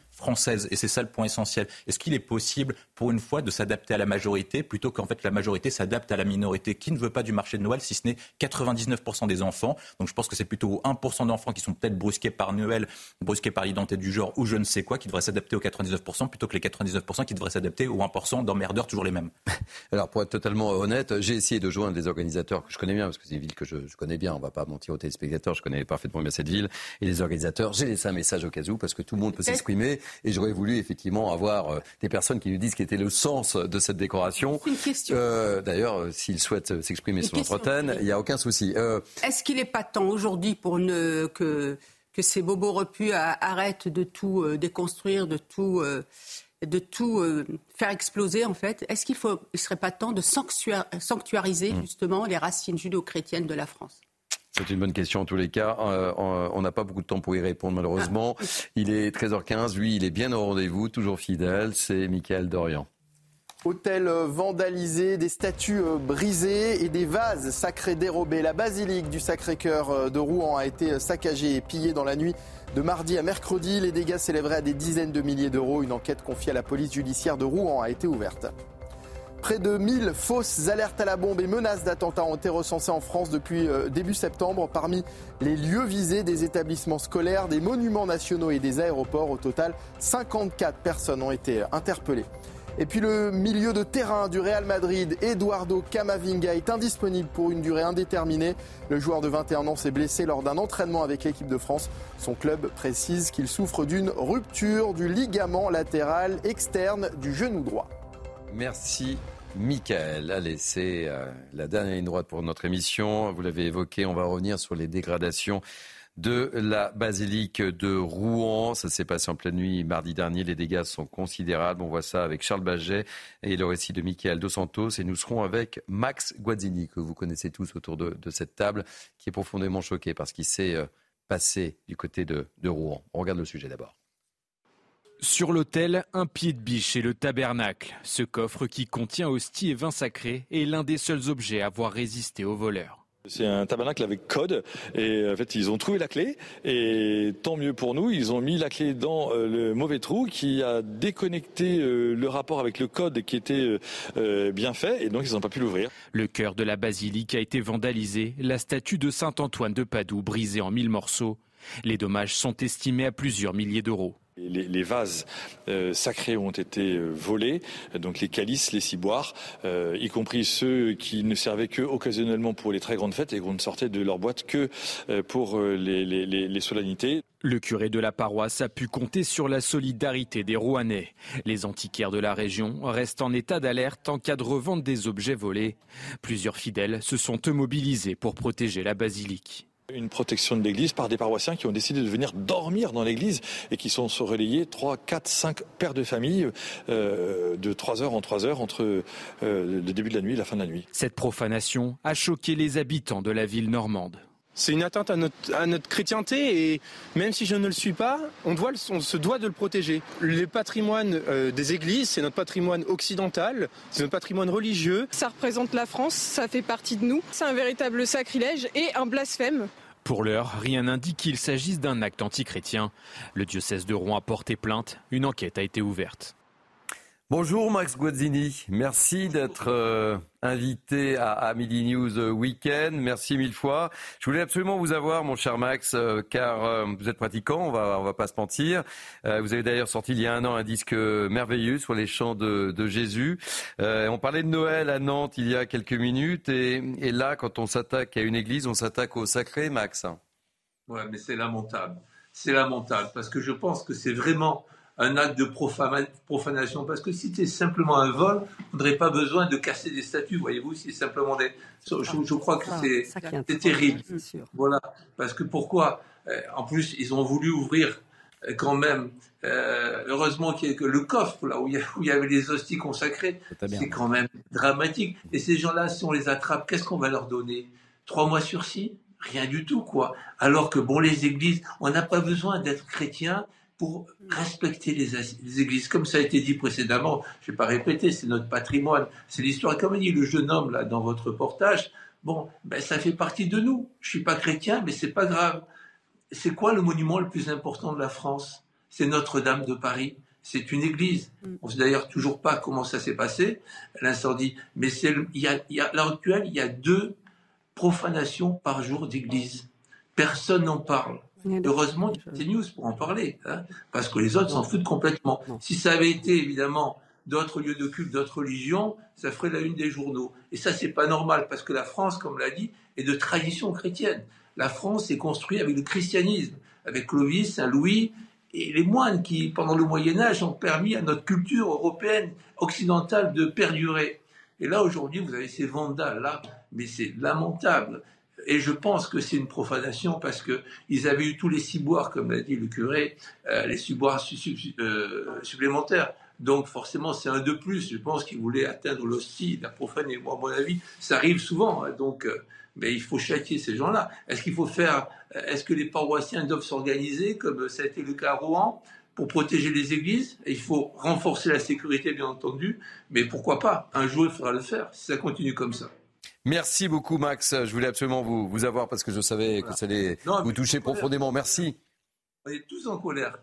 Et c'est ça le point essentiel. Est-ce qu'il est possible, pour une fois, de s'adapter à la majorité plutôt qu'en fait la majorité s'adapte à la minorité Qui ne veut pas du marché de Noël si ce n'est 99% des enfants? Donc je pense que c'est plutôt 1% d'enfants qui sont peut-être brusqués par Noël, brusqués par l'identité du genre ou je ne sais quoi, qui devraient s'adapter aux 99% plutôt que les 99% qui devraient s'adapter aux 1% d'emmerdeurs toujours les mêmes. Alors pour être totalement honnête, j'ai essayé de joindre des organisateurs que je connais bien, parce que c'est une ville que je, je connais bien, on ne va pas mentir aux téléspectateurs, je connais parfaitement bien cette ville et les organisateurs. J'ai laissé un message au cas où parce que tout le monde peut s'exprimer et j'aurais voulu effectivement avoir euh, des personnes qui nous disent quel était le sens de cette décoration. Une question. Euh, D'ailleurs, euh, s'ils souhaitent s'exprimer sur notre antenne, il n'y a aucun souci. Est-ce qu'il n'est pas temps aujourd'hui pour ne, que, que ces bobos repus arrêtent de tout déconstruire, de tout de tout faire exploser en fait? Est-ce qu'il ne serait pas temps de sanctuariser mm. justement les racines judéo-chrétiennes de la France? C'est une bonne question en tous les cas. Euh, on n'a pas beaucoup de temps pour y répondre malheureusement. Ah. Il est 13h15, lui il est bien au rendez-vous, toujours fidèle, c'est Michael Dorian. Hôtel vandalisé, des statues euh, brisées et des vases sacrés dérobés. La basilique du Sacré-Cœur euh, de Rouen a été saccagée et pillée dans la nuit de mardi à mercredi. Les dégâts s'élèveraient à des dizaines de milliers d'euros. Une enquête confiée à la police judiciaire de Rouen a été ouverte. Près de 1000 fausses alertes à la bombe et menaces d'attentats ont été recensées en France depuis euh, début septembre. Parmi les lieux visés, des établissements scolaires, des monuments nationaux et des aéroports. Au total, 54 personnes ont été interpellées. Et puis le milieu de terrain du Real Madrid, Eduardo Camavinga, est indisponible pour une durée indéterminée. Le joueur de 21 ans s'est blessé lors d'un entraînement avec l'équipe de France. Son club précise qu'il souffre d'une rupture du ligament latéral externe du genou droit. Merci Michael. Allez, c'est euh, la dernière ligne droite pour notre émission. Vous l'avez évoqué, on va revenir sur les dégradations de la basilique de Rouen. Ça s'est passé en pleine nuit mardi dernier. Les dégâts sont considérables. On voit ça avec Charles Baget et le récit de Michael Dos Santos. Et nous serons avec Max Guazzini, que vous connaissez tous autour de, cette table, qui est profondément choqué parce qu'il s'est euh, passé du côté de Rouen. On regarde le sujet d'abord. Sur l'autel, un pied de biche et le tabernacle. Ce coffre qui contient hostie et vin sacré est l'un des seuls objets à avoir résisté aux voleurs. C'est un tabernacle avec code et en fait ils ont trouvé la clé et tant mieux pour nous, ils ont mis la clé dans euh, le mauvais trou qui a déconnecté euh, le rapport avec le code qui était euh, bien fait et donc ils n'ont pas pu l'ouvrir. Le cœur de la basilique a été vandalisé, la statue de Saint Antoine de Padoue brisée en mille morceaux. Les dommages sont estimés à plusieurs milliers d'euros. Les, vases euh, sacrés ont été euh, volés, donc les calices, les ciboires, euh, y compris ceux qui ne servaient que occasionnellement pour les très grandes fêtes et qu'on ne sortait de leur boîte que pour les, solennités. Le curé de la paroisse a pu compter sur la solidarité des Rouennais. Les antiquaires de la région restent en état d'alerte en cas de revente des objets volés. Plusieurs fidèles se sont mobilisés pour protéger la basilique. Une protection de l'église par des paroissiens qui ont décidé de venir dormir dans l'église et qui sont relayés 3, 4, 5 pères de famille euh, de 3 heures en 3 heures entre euh, le début de la nuit et la fin de la nuit. Cette profanation a choqué les habitants de la ville normande. C'est une atteinte à notre, à notre chrétienté et même si je ne le suis pas, on, doit, on se doit de le protéger. Le patrimoine euh, des églises, c'est notre patrimoine occidental, c'est notre patrimoine religieux. Ça représente la France, ça fait partie de nous. C'est un véritable sacrilège et un blasphème. Pour l'heure, rien n'indique qu'il s'agisse d'un acte antichrétien. Le diocèse de Rouen a porté plainte. Une enquête a été ouverte. Bonjour Max Guazzini, merci d'être euh, invité à, Midi News euh, Weekend, merci mille fois. Je voulais absolument vous avoir mon cher Max, euh, car vous êtes pratiquant, on va, on va pas se mentir. vous avez d'ailleurs sorti il y a un an un disque merveilleux sur les chants de, Jésus. on parlait de Noël à Nantes il y a quelques minutes, et, et là quand on s'attaque à une église, on s'attaque au sacré, Max. Ouais, mais c'est lamentable, c'est lamentable, parce que je pense que c'est vraiment un acte de profanation. Parce que si c'était simplement un vol, on n'aurait pas besoin de casser des statues, voyez-vous, si c'est simplement des... Je, crois que c'est terrible. Voilà. Parce que pourquoi euh, En plus, ils ont voulu ouvrir euh, quand même, euh, heureusement qu'il y a que le coffre, là où il, y avait les hosties consacrées, c'est quand même dramatique. Et ces gens-là, si on les attrape, qu'est-ce qu'on va leur donner? Trois mois sursis Rien du tout, quoi. Alors que, bon, les églises, on n'a pas besoin d'être chrétien pour respecter les, églises. Comme ça a été dit précédemment, je ne vais pas répéter, c'est notre patrimoine, c'est l'histoire. Comme dit le jeune homme là dans votre reportage, bon, ben, ça fait partie de nous. Je suis pas chrétien, mais c'est pas grave. C'est quoi le monument le plus important de la France? C'est Notre-Dame de Paris. C'est une église. Mm. On ne sait d'ailleurs toujours pas comment ça s'est passé, l'incendie. Mais c'est, il y a, y a, là actuelle, il y a deux profanations par jour d'église. Personne n'en parle. Heureusement, il y a news pour en parler, hein, parce que les autres s'en foutent complètement. Si ça avait été évidemment d'autres lieux de culte, d'autres religions, ça ferait la une des journaux. Et ça, c'est pas normal, parce que la France, comme l'a dit, est de tradition chrétienne. La France est construite avec le christianisme, avec Clovis, Saint-Louis, et les moines qui, pendant le Moyen Âge, ont permis à notre culture européenne, occidentale, de perdurer. Et là, aujourd'hui, vous avez ces vandales-là, mais c'est lamentable. Et je pense que c'est une profanation parce qu'ils avaient eu tous les ciboires, comme l'a dit le curé, euh, les ciboires euh, supplémentaires. Donc forcément, c'est un de plus. Je pense qu'ils voulaient atteindre l'hostie, la profaner. Moi, à mon avis, ça arrive souvent. Hein. donc, euh, mais il faut châtier ces gens-là. Est-ce qu'il faut faire Est-ce que les paroissiens doivent s'organiser, comme ça a été le cas à Rouen, pour protéger les églises? Il faut renforcer la sécurité, bien entendu. Mais pourquoi pas? Un jour, il faudra le faire. Si ça continue comme ça. Merci beaucoup, Max. Je voulais absolument vous, vous avoir parce que je savais que ça allait vous toucher profondément. Merci. On est tous en colère.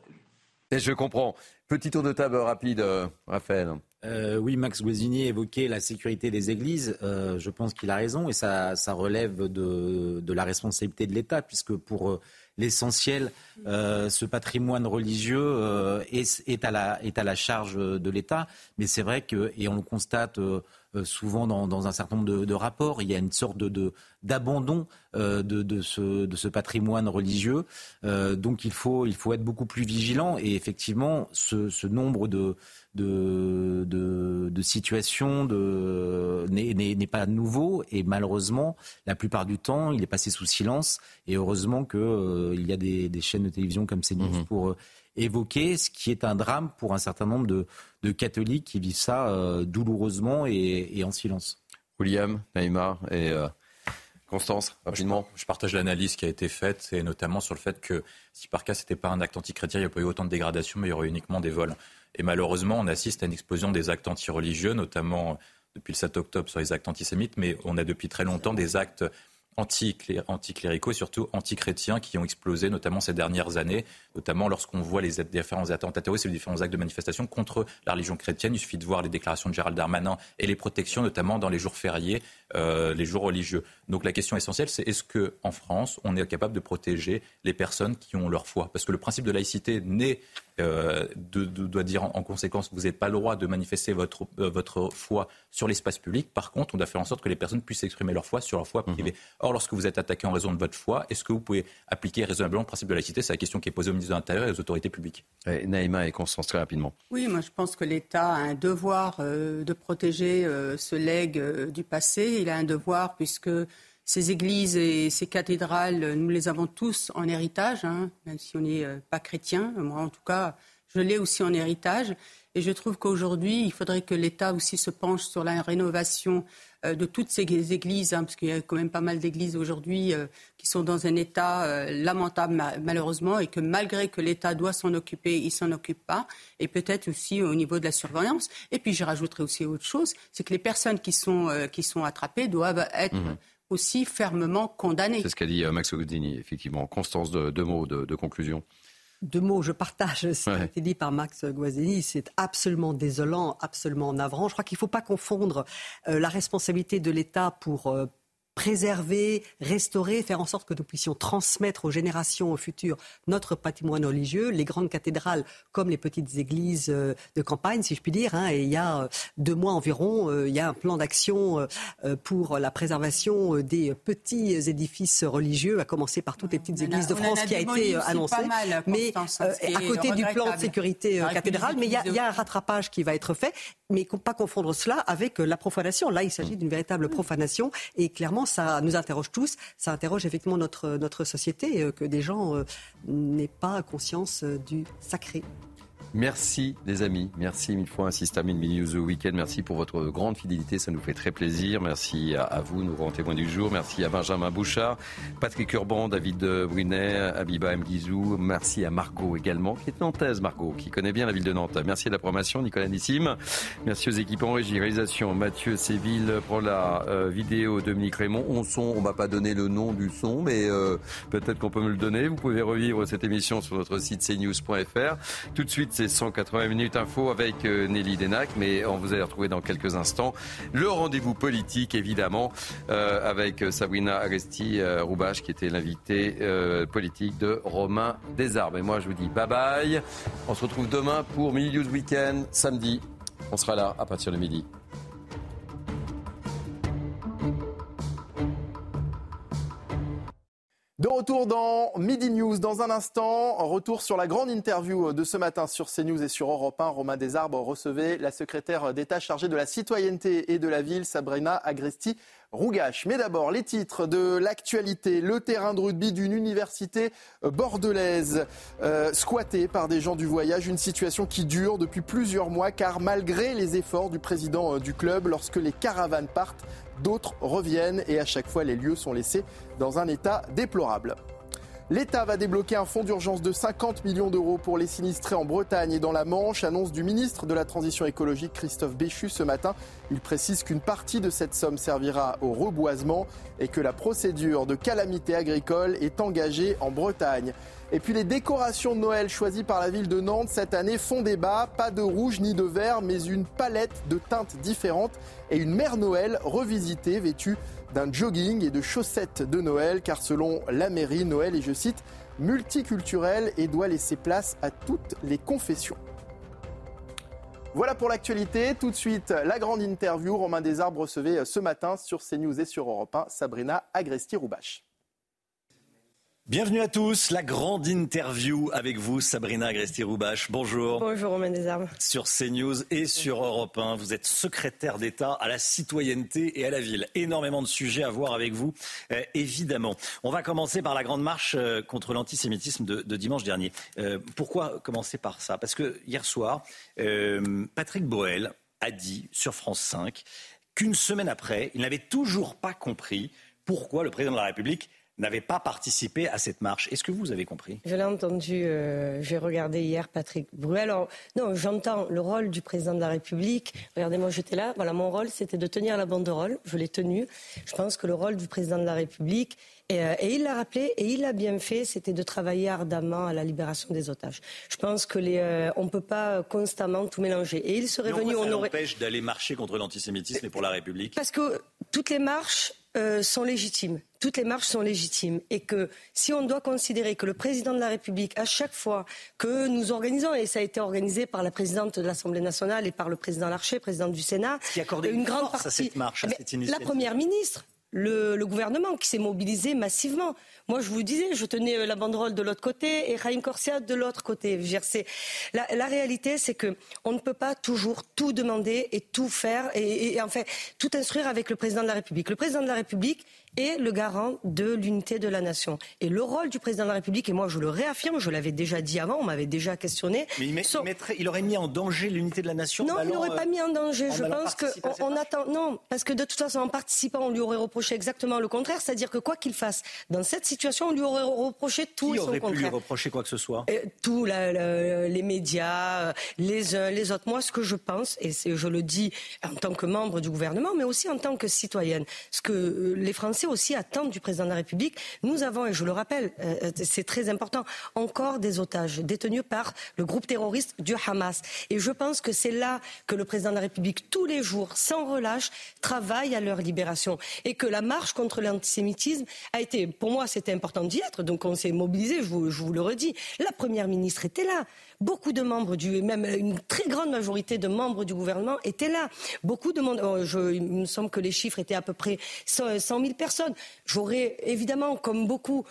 Et je comprends. Petit tour de table rapide, euh, Raphaël. Euh, oui, Max Guazzini évoquait la sécurité des églises. Euh, je pense qu'il a raison et ça, ça relève de, de, la responsabilité de l'État, puisque pour l'essentiel, ce patrimoine religieux est, est, à la, est à la charge de l'État. Mais c'est vrai que, et on le constate euh, souvent dans, un certain nombre de, rapports. Il y a une sorte de, d'abandon euh, de, ce, de ce patrimoine religieux. Euh, donc il faut, il faut être beaucoup plus vigilant. Et effectivement, ce, nombre de, de, de, situations de, n'est, pas nouveau. Et malheureusement, la plupart du temps, il est passé sous silence. Et heureusement qu'il y a des, chaînes de télévision comme CNews mmh. pour évoquer, ce qui est un drame pour un certain nombre de, catholiques qui vivent ça euh, douloureusement et, en silence. William, Naïma et euh, Constance, rapidement. Je, partage l'analyse qui a été faite, et notamment sur le fait que si par cas c'était pas un acte antichrétien, il n'y a pas eu autant de dégradation, mais il y aurait uniquement des vols. Et malheureusement, on assiste à une explosion des actes antireligieux, notamment depuis le 7 octobre sur les actes antisémites, mais on a depuis très longtemps des actes anticléricaux et surtout antichrétiens qui ont explosé, notamment ces dernières années, notamment lorsqu'on voit les différents attentats terroristes et les différents actes de manifestation contre la religion chrétienne. Il suffit de voir les déclarations de Gérald Darmanin et les protections, notamment dans les jours fériés, euh, les jours religieux. Donc la question essentielle, c'est est-ce qu'en France, on est capable de protéger les personnes qui ont leur foi? Parce que le principe de laïcité naît euh, doit dire en, conséquence que vous n'avez pas le droit de manifester votre, euh, votre foi sur l'espace public. Par contre, on doit faire en sorte que les personnes puissent exprimer leur foi sur leur foi privée. Mhm. Or, lorsque vous êtes attaqué en raison de votre foi, est-ce que vous pouvez appliquer raisonnablement le principe de laïcité? C'est la question qui est posée au ministre de l'Intérieur et aux autorités publiques. Naïma et Constance, très rapidement. Oui, moi je pense que l'État a un devoir euh, de protéger ce legs du passé. Il a un devoir puisque ces églises et ces cathédrales, nous les avons tous en héritage, hein, même si on n'est euh, pas chrétien. Moi, en tout cas, je l'ai aussi en héritage. Et je trouve qu'aujourd'hui, il faudrait que l'État aussi se penche sur la rénovation de toutes ces églises, hein, parce qu'il y a quand même pas mal d'églises aujourd'hui qui sont dans un état lamentable malheureusement et que malgré que l'État doit s'en occuper, il s'en occupe pas. Et peut-être aussi au niveau de la surveillance. Et puis je rajouterai aussi autre chose, c'est que les personnes qui sont, qui sont attrapées doivent être mmh aussi fermement condamnées. C'est ce qu'a dit Max Godini, effectivement. Constance, deux mots de conclusion deux mots, je partage ce qui a été dit par Max Guazzini. C'est absolument désolant, absolument navrant. Je crois qu'il ne faut pas confondre euh, la responsabilité de l'État pour euh, préserver, restaurer, faire en sorte que nous puissions transmettre aux générations futures notre patrimoine religieux, les grandes cathédrales comme les petites églises euh, de campagne, si je puis dire. Hein. et il y a euh, deux mois environ, euh, il y a un plan d'action pour la préservation des petits édifices religieux, à commencer par toutes les petites églises de France qui a été annoncé. mais à côté du plan de sécurité cathédrale, mais il y, a un rattrapage qui va être fait, mais pas confondre cela avec la profanation. Là, il s'agit d'une véritable profanation et clairement ça nous interroge tous. Ça interroge effectivement notre, notre société, euh, que des gens euh, n'aient pas conscience euh, du sacré. Merci les amis, merci mille fois Insistamine Mini News Weekend, merci pour votre grande fidélité, ça nous fait très plaisir. Merci à, vous, nos grands témoins du jour, merci à Benjamin Bouchard, Patrick Urban, David Brunet, Abiba Mguizou, merci à Margot également, qui est nantaise Margot, qui connaît bien la ville de Nantes. Merci à la promotion, Nicolas Nissim, merci aux équipes en régie, réalisation, Mathieu Séville pour la euh, vidéo, Dominique Raymond, on son, on va pas donner le nom du son, mais euh, peut-être qu'on peut me le donner. Vous pouvez revivre cette émission sur notre site cnews.fr. Tout de suite, c'est 180 minutes info avec euh, Nelly Denac, mais on vous allez retrouver dans quelques instants le rendez-vous politique, évidemment, euh, avec Sabrina Aresti-Roubache, qui était l'invité euh, politique de Romain Desarbes. Et moi, je vous dis bye bye. On se retrouve demain pour Mini News Weekend, samedi. On sera là à partir de midi. De retour dans Midi News dans un instant. Retour sur la grande interview de ce matin sur CNews et sur Europe 1. Romain Desarbres recevait la secrétaire d'État chargée de la citoyenneté et de la ville, Sabrina Agresti. Rougache. Mais d'abord, les titres de l'actualité. Le terrain de rugby d'une université bordelaise euh, squatté par des gens du voyage. Une situation qui dure depuis plusieurs mois car malgré les efforts du président euh, du club, lorsque les caravanes partent, d'autres reviennent et à chaque fois les lieux sont laissés dans un état déplorable. L'État va débloquer un fonds d'urgence de 50 millions d'euros pour les sinistrés en Bretagne et dans la Manche, annonce du ministre de la Transition écologique Christophe Béchu ce matin. Il précise qu'une partie de cette somme servira au reboisement et que la procédure de calamité agricole est engagée en Bretagne. Et puis les décorations de Noël choisies par la ville de Nantes cette année font débat. Pas de rouge ni de vert, mais une palette de teintes différentes et une mère Noël revisitée, vêtue d'un jogging et de chaussettes de Noël, car selon la mairie, Noël est, je cite, multiculturel et doit laisser place à toutes les confessions. Voilà pour l'actualité. Tout de suite, la grande interview. Romain Desarbres recevait ce matin sur CNews et sur Europe 1 Sabrina Agresti-Roubache. Bienvenue à tous, la grande interview avec vous, Sabrina Agresti-Roubache. Bonjour. Bonjour Romain Desarmes. Sur CNews et sur Europe 1, vous êtes secrétaire d'État à la citoyenneté et à la ville. Énormément de sujets à voir avec vous, euh, évidemment. On va commencer par la grande marche euh, contre l'antisémitisme de, dimanche dernier. Euh, pourquoi commencer par ça? Parce que hier soir, Patrick Boel a dit sur France 5 qu'une semaine après, il n'avait toujours pas compris pourquoi le président de la République n'avait pas participé à cette marche. Est-ce que vous avez compris? Je l'ai entendu, euh, j'ai regardé hier Patrick Bruel. Alors, non, j'entends le rôle du président de la République. Regardez, moi j'étais là. Voilà, mon rôle c'était de tenir la banderole. Je l'ai tenue. Je pense que le rôle du président de la République, et, euh, il l'a rappelé, et il l'a bien fait, c'était de travailler ardemment à la libération des otages. Je pense que les, euh, on ne peut pas constamment tout mélanger. Et il serait venu, on aurait. empêche d'aller marcher contre l'antisémitisme et pour la République Parce que toutes les marches sont légitimes. Toutes les marches sont légitimes. Et que si on doit considérer que le président de la République, à chaque fois que nous organisons, et ça a été organisé par la présidente de l'Assemblée nationale et par le président Larcher, président du Sénat, qui accordait une, grande partie à cette marche, à eh cette La première ministre, le, gouvernement qui s'est mobilisé massivement. Moi, je vous disais, je tenais euh, la banderole de l'autre côté et Raïm Corsia de l'autre côté. La, la, réalité, c'est que on ne peut pas toujours tout demander et tout faire et, et, en fait tout instruire avec le président de la République. Le président de la République, est le garant de l'unité de la nation. Et le rôle du président de la République, et moi je le réaffirme, je l'avais déjà dit avant, on m'avait déjà questionné. Mais il, il, aurait mis en danger l'unité de la nation Non, il n'aurait pas mis en danger. je pense qu'on on attend. Non, parce que de toute façon, en participant, on lui aurait reproché exactement le contraire, c'est-à-dire que quoi qu'il fasse, dans cette situation, on lui aurait reproché tout Qui son aurait contraire. pu lui reprocher quoi que ce soit? Tout, les médias, les uns, les autres. Moi, ce que je pense, et je le dis en tant que membre du gouvernement, mais aussi en tant que citoyenne, ce que euh, les Français aussi attendent du président de la République, nous avons, et je le rappelle, euh, euh, c'est très important, encore des otages détenus par le groupe terroriste du Hamas. Et je pense que c'est là que le président de la République, tous les jours, sans relâche, travaille à leur libération. Et que la marche contre l'antisémitisme a été, pour moi, c'était important d'y être, donc on s'est mobilisé, je vous le redis. La première ministre était là. Beaucoup de membres du, même une très grande majorité de membres du gouvernement étaient là. Beaucoup de oh, je, il me semble que les chiffres étaient à peu près 100 000 personnes. J'aurais évidemment, comme beaucoup,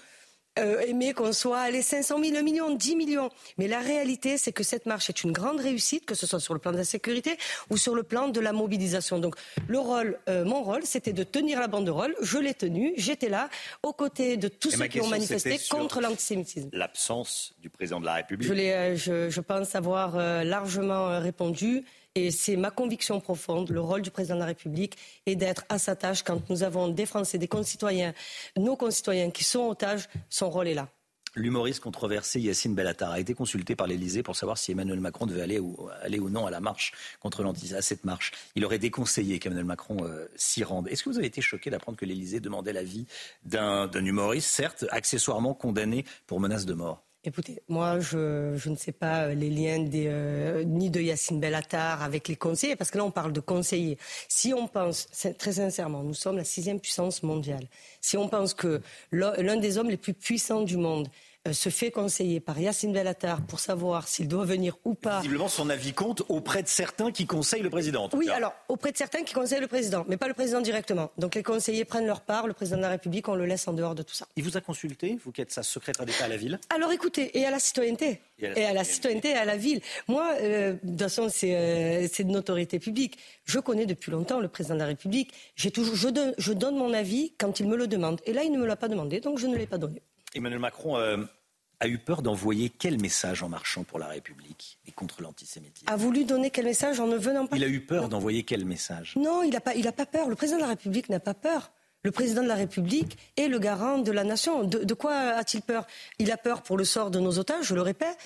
euh, aimé qu'on soit à les 500 000, 1 million, 10 millions. Mais la réalité, c'est que cette marche est une grande réussite, que ce soit sur le plan de la sécurité ou sur le plan de la mobilisation. Donc, le rôle, euh, mon rôle, c'était de tenir la banderole. Je l'ai tenue. J'étais là, aux côtés de tous Et ceux qui ont manifesté contre l'antisémitisme. L'absence du président de la République. Je, euh, je, je pense avoir largement répondu. Et c'est ma conviction profonde. Le rôle du président de la République est d'être à sa tâche quand nous avons des Français, des concitoyens, nos concitoyens qui sont otages. Son rôle est là. L'humoriste controversé Yacine Bellatar a été consulté par l'Elysée pour savoir si Emmanuel Macron devait aller ou, non à la marche contre l'antisémitisme, cette marche. Il aurait déconseillé qu'Emmanuel Macron euh, s'y rende. Est-ce que vous avez été choqué d'apprendre que l'Elysée demandait l'avis d'un humoriste, certes accessoirement condamné pour menace de mort? Écoutez, moi, je, ne sais pas euh, les liens euh, ni de Yacine Bellatar avec les conseillers, parce que là, on parle de conseillers. Si on pense, très sincèrement, nous sommes la sixième puissance mondiale. Si on pense que l'un des hommes les plus puissants du monde se fait conseiller par Yacine Bellatar pour savoir s'il doit venir ou pas. Visiblement, son avis compte auprès de certains qui conseillent le président. En tout oui, cas. alors auprès de certains qui conseillent le président, mais pas le président directement. Donc les conseillers prennent leur part, le président de la République, on le laisse en dehors de tout ça. Il vous a consulté, vous qui êtes sa secrétaire d'État à la ville? Alors écoutez, et à la citoyenneté. Et à la, et à la citoyenneté et à la ville. Moi, euh, de toute façon, c'est euh, de notoriété publique. Je connais depuis longtemps le président de la République. Toujours, je, donne, je donne mon avis quand il me le demande. Et là, il ne me l'a pas demandé, donc je ne l'ai pas donné. Emmanuel Macron euh, a eu peur d'envoyer quel message en marchant pour la République et contre l'antisémitisme? A voulu donner quel message en ne venant pas? Il a eu peur d'envoyer quel message? Non, il n'a pas, il a pas peur. Le président de la République n'a pas peur. Le président de la République est le garant de la nation. De, de quoi a-t-il peur? Il a peur pour le sort de nos otages, je le répète.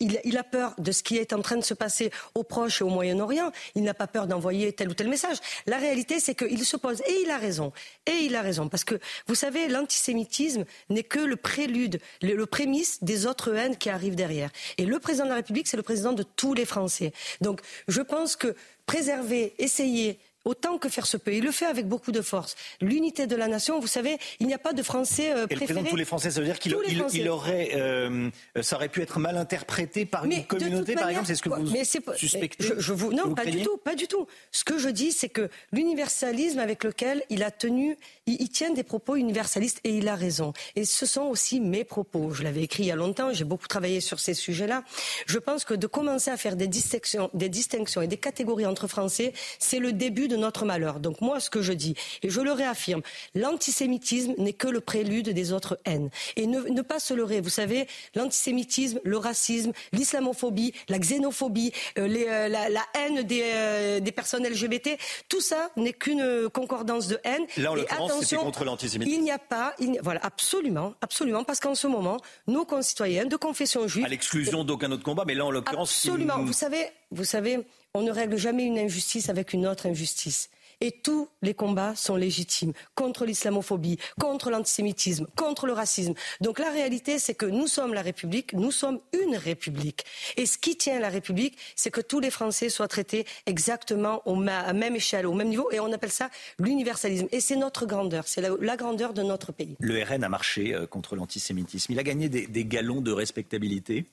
Il, il, a peur de ce qui est en train de se passer au Proche et au Moyen-Orient. Il n'a pas peur d'envoyer tel ou tel message. La réalité, c'est qu'il se pose, et il a raison, et il a raison, parce que vous savez, l'antisémitisme n'est que le prélude, le, le, prémisse des autres haines qui arrivent derrière. Et le président de la République, c'est le président de tous les Français. Donc, je pense que préserver, essayer autant que faire se peut. Il le fait avec beaucoup de force. L'unité de la nation, vous savez, il n'y a pas de Français euh, président de tous les Français, ça veut dire qu'il il, il aurait, euh, ça aurait pu être mal interprété par mais une communauté, par exemple. C'est ce que vous mais suspectez je, je vous, Non, vous pas craignez du tout, pas du tout. Ce que je dis, c'est que l'universalisme avec lequel il a tenu, il, il, tient des propos universalistes et il a raison. Et ce sont aussi mes propos. Je l'avais écrit il y a longtemps. J'ai beaucoup travaillé sur ces sujets-là. Je pense que de commencer à faire des distinctions, des distinctions et des catégories entre Français, c'est le début de notre malheur. Donc moi, ce que je dis, et je le réaffirme, l'antisémitisme n'est que le prélude des autres haines. Et ne, ne pas se leurrer, vous savez, l'antisémitisme, le racisme, l'islamophobie, la xénophobie, euh, les, euh, la, la, haine des, euh, des, personnes LGBT, tout ça n'est qu'une concordance de haine. Là, en l'occurrence, c'était contre l'antisémitisme. il n'y a pas, il n'y a- voilà, absolument, absolument, parce qu'en ce moment, nos concitoyens de confession juive, À l'exclusion d'aucun autre combat, mais là, en l'occurrence, Absolument. Vous savez, vous savez, on ne règle jamais une injustice avec une autre injustice. Et tous les combats sont légitimes contre l'islamophobie, contre l'antisémitisme, contre le racisme. Donc la réalité, c'est que nous sommes la République, nous sommes une République. Et ce qui tient la République, c'est que tous les Français soient traités exactement au à même échelle, au même niveau. Et on appelle ça l'universalisme. Et c'est notre grandeur, c'est la, la grandeur de notre pays. le RN a marché euh, contre l'antisémitisme. Il a gagné des, des galons de respectabilité?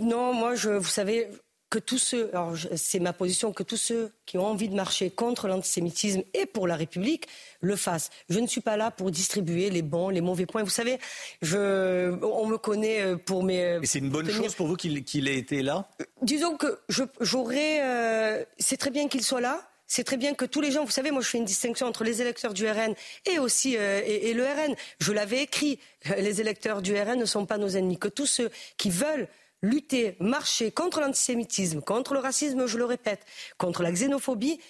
Non, moi, je, vous savez que tous ceux, alors c'est ma position, que tous ceux qui ont envie de marcher contre l'antisémitisme et pour la République le fassent. Je ne suis pas là pour distribuer les bons, les mauvais points. Vous savez, je, on me connaît euh, pour mes. Et c'est une bonne tenir- chose pour vous qu'il ait été là? Disons que j'aurais. euh, c'est très bien qu'il soit là. c'est très bien que tous les gens, vous savez, moi je fais une distinction entre les électeurs du RN et aussi euh, et, le RN. Je l'avais écrit, les électeurs du RN ne sont pas nos ennemis. Que tous ceux qui veulent lutter, marcher contre l'antisémitisme, contre le racisme, je le répète, contre la xénophobie,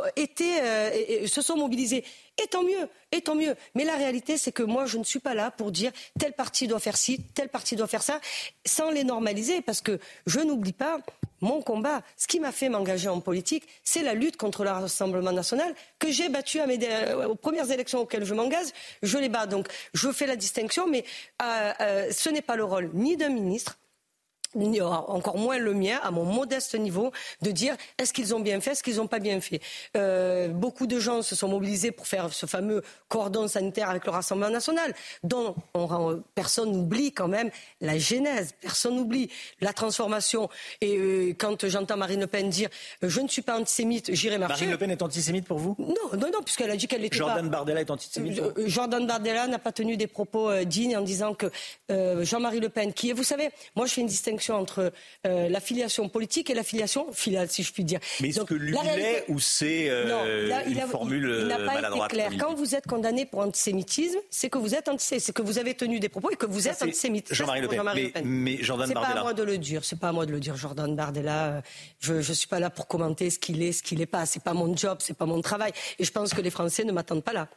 euh, se sont mobilisés. Et tant mieux, tant mieux. Mais la réalité, c'est que moi, je ne suis pas là pour dire tel parti doit faire ci, tel parti doit faire ça, sans les normaliser, parce que je n'oublie pas mon combat. Ce qui m'a fait m'engager en politique, c'est la lutte contre le Rassemblement national que j'ai battu euh, aux premières élections auxquelles je m'engage. Je les bats. Donc, je fais la distinction, mais euh, ce n'est pas le rôle ni d'un ministre, encore moins le mien, à mon modeste niveau, de dire est-ce qu'ils ont bien fait, est-ce qu'ils n'ont pas bien fait. Euh, beaucoup de gens se sont mobilisés pour faire ce fameux cordon sanitaire avec le Rassemblement national, dont on, personne n'oublie quand même la genèse, personne n'oublie la transformation. Et euh, quand j'entends Marine Le Pen dire je ne suis pas antisémite, j'irai marcher. Marine Le Pen est antisémite pour vous? Non, non, non, puisqu'elle a dit qu'elle était Jordan Bardella est antisémite. Euh, Jordan Bardella n'a pas tenu des propos dignes en disant que Jean-Marie Le Pen, qui est, vous savez, moi je fais une distinction entre euh, la filiation politique et la filiation filiale, si je puis dire. Mais est-ce que lui réalité... ou c'est euh, une formule il n'a pas été clair. Quand vous êtes condamné pour antisémitisme, c'est que vous êtes antisémite, c'est que vous avez tenu des propos et que vous êtes antisémite. Jean-Marie Le, Pen. Mais, Jordan Bardella. C'est pas à moi de le dire. C'est pas à moi de le dire. Jordan Bardella, euh, je ne suis pas là pour commenter ce qu'il est, ce qu'il n'est pas. C'est pas mon job, c'est pas mon travail. Et je pense que les Français ne m'attendent pas là.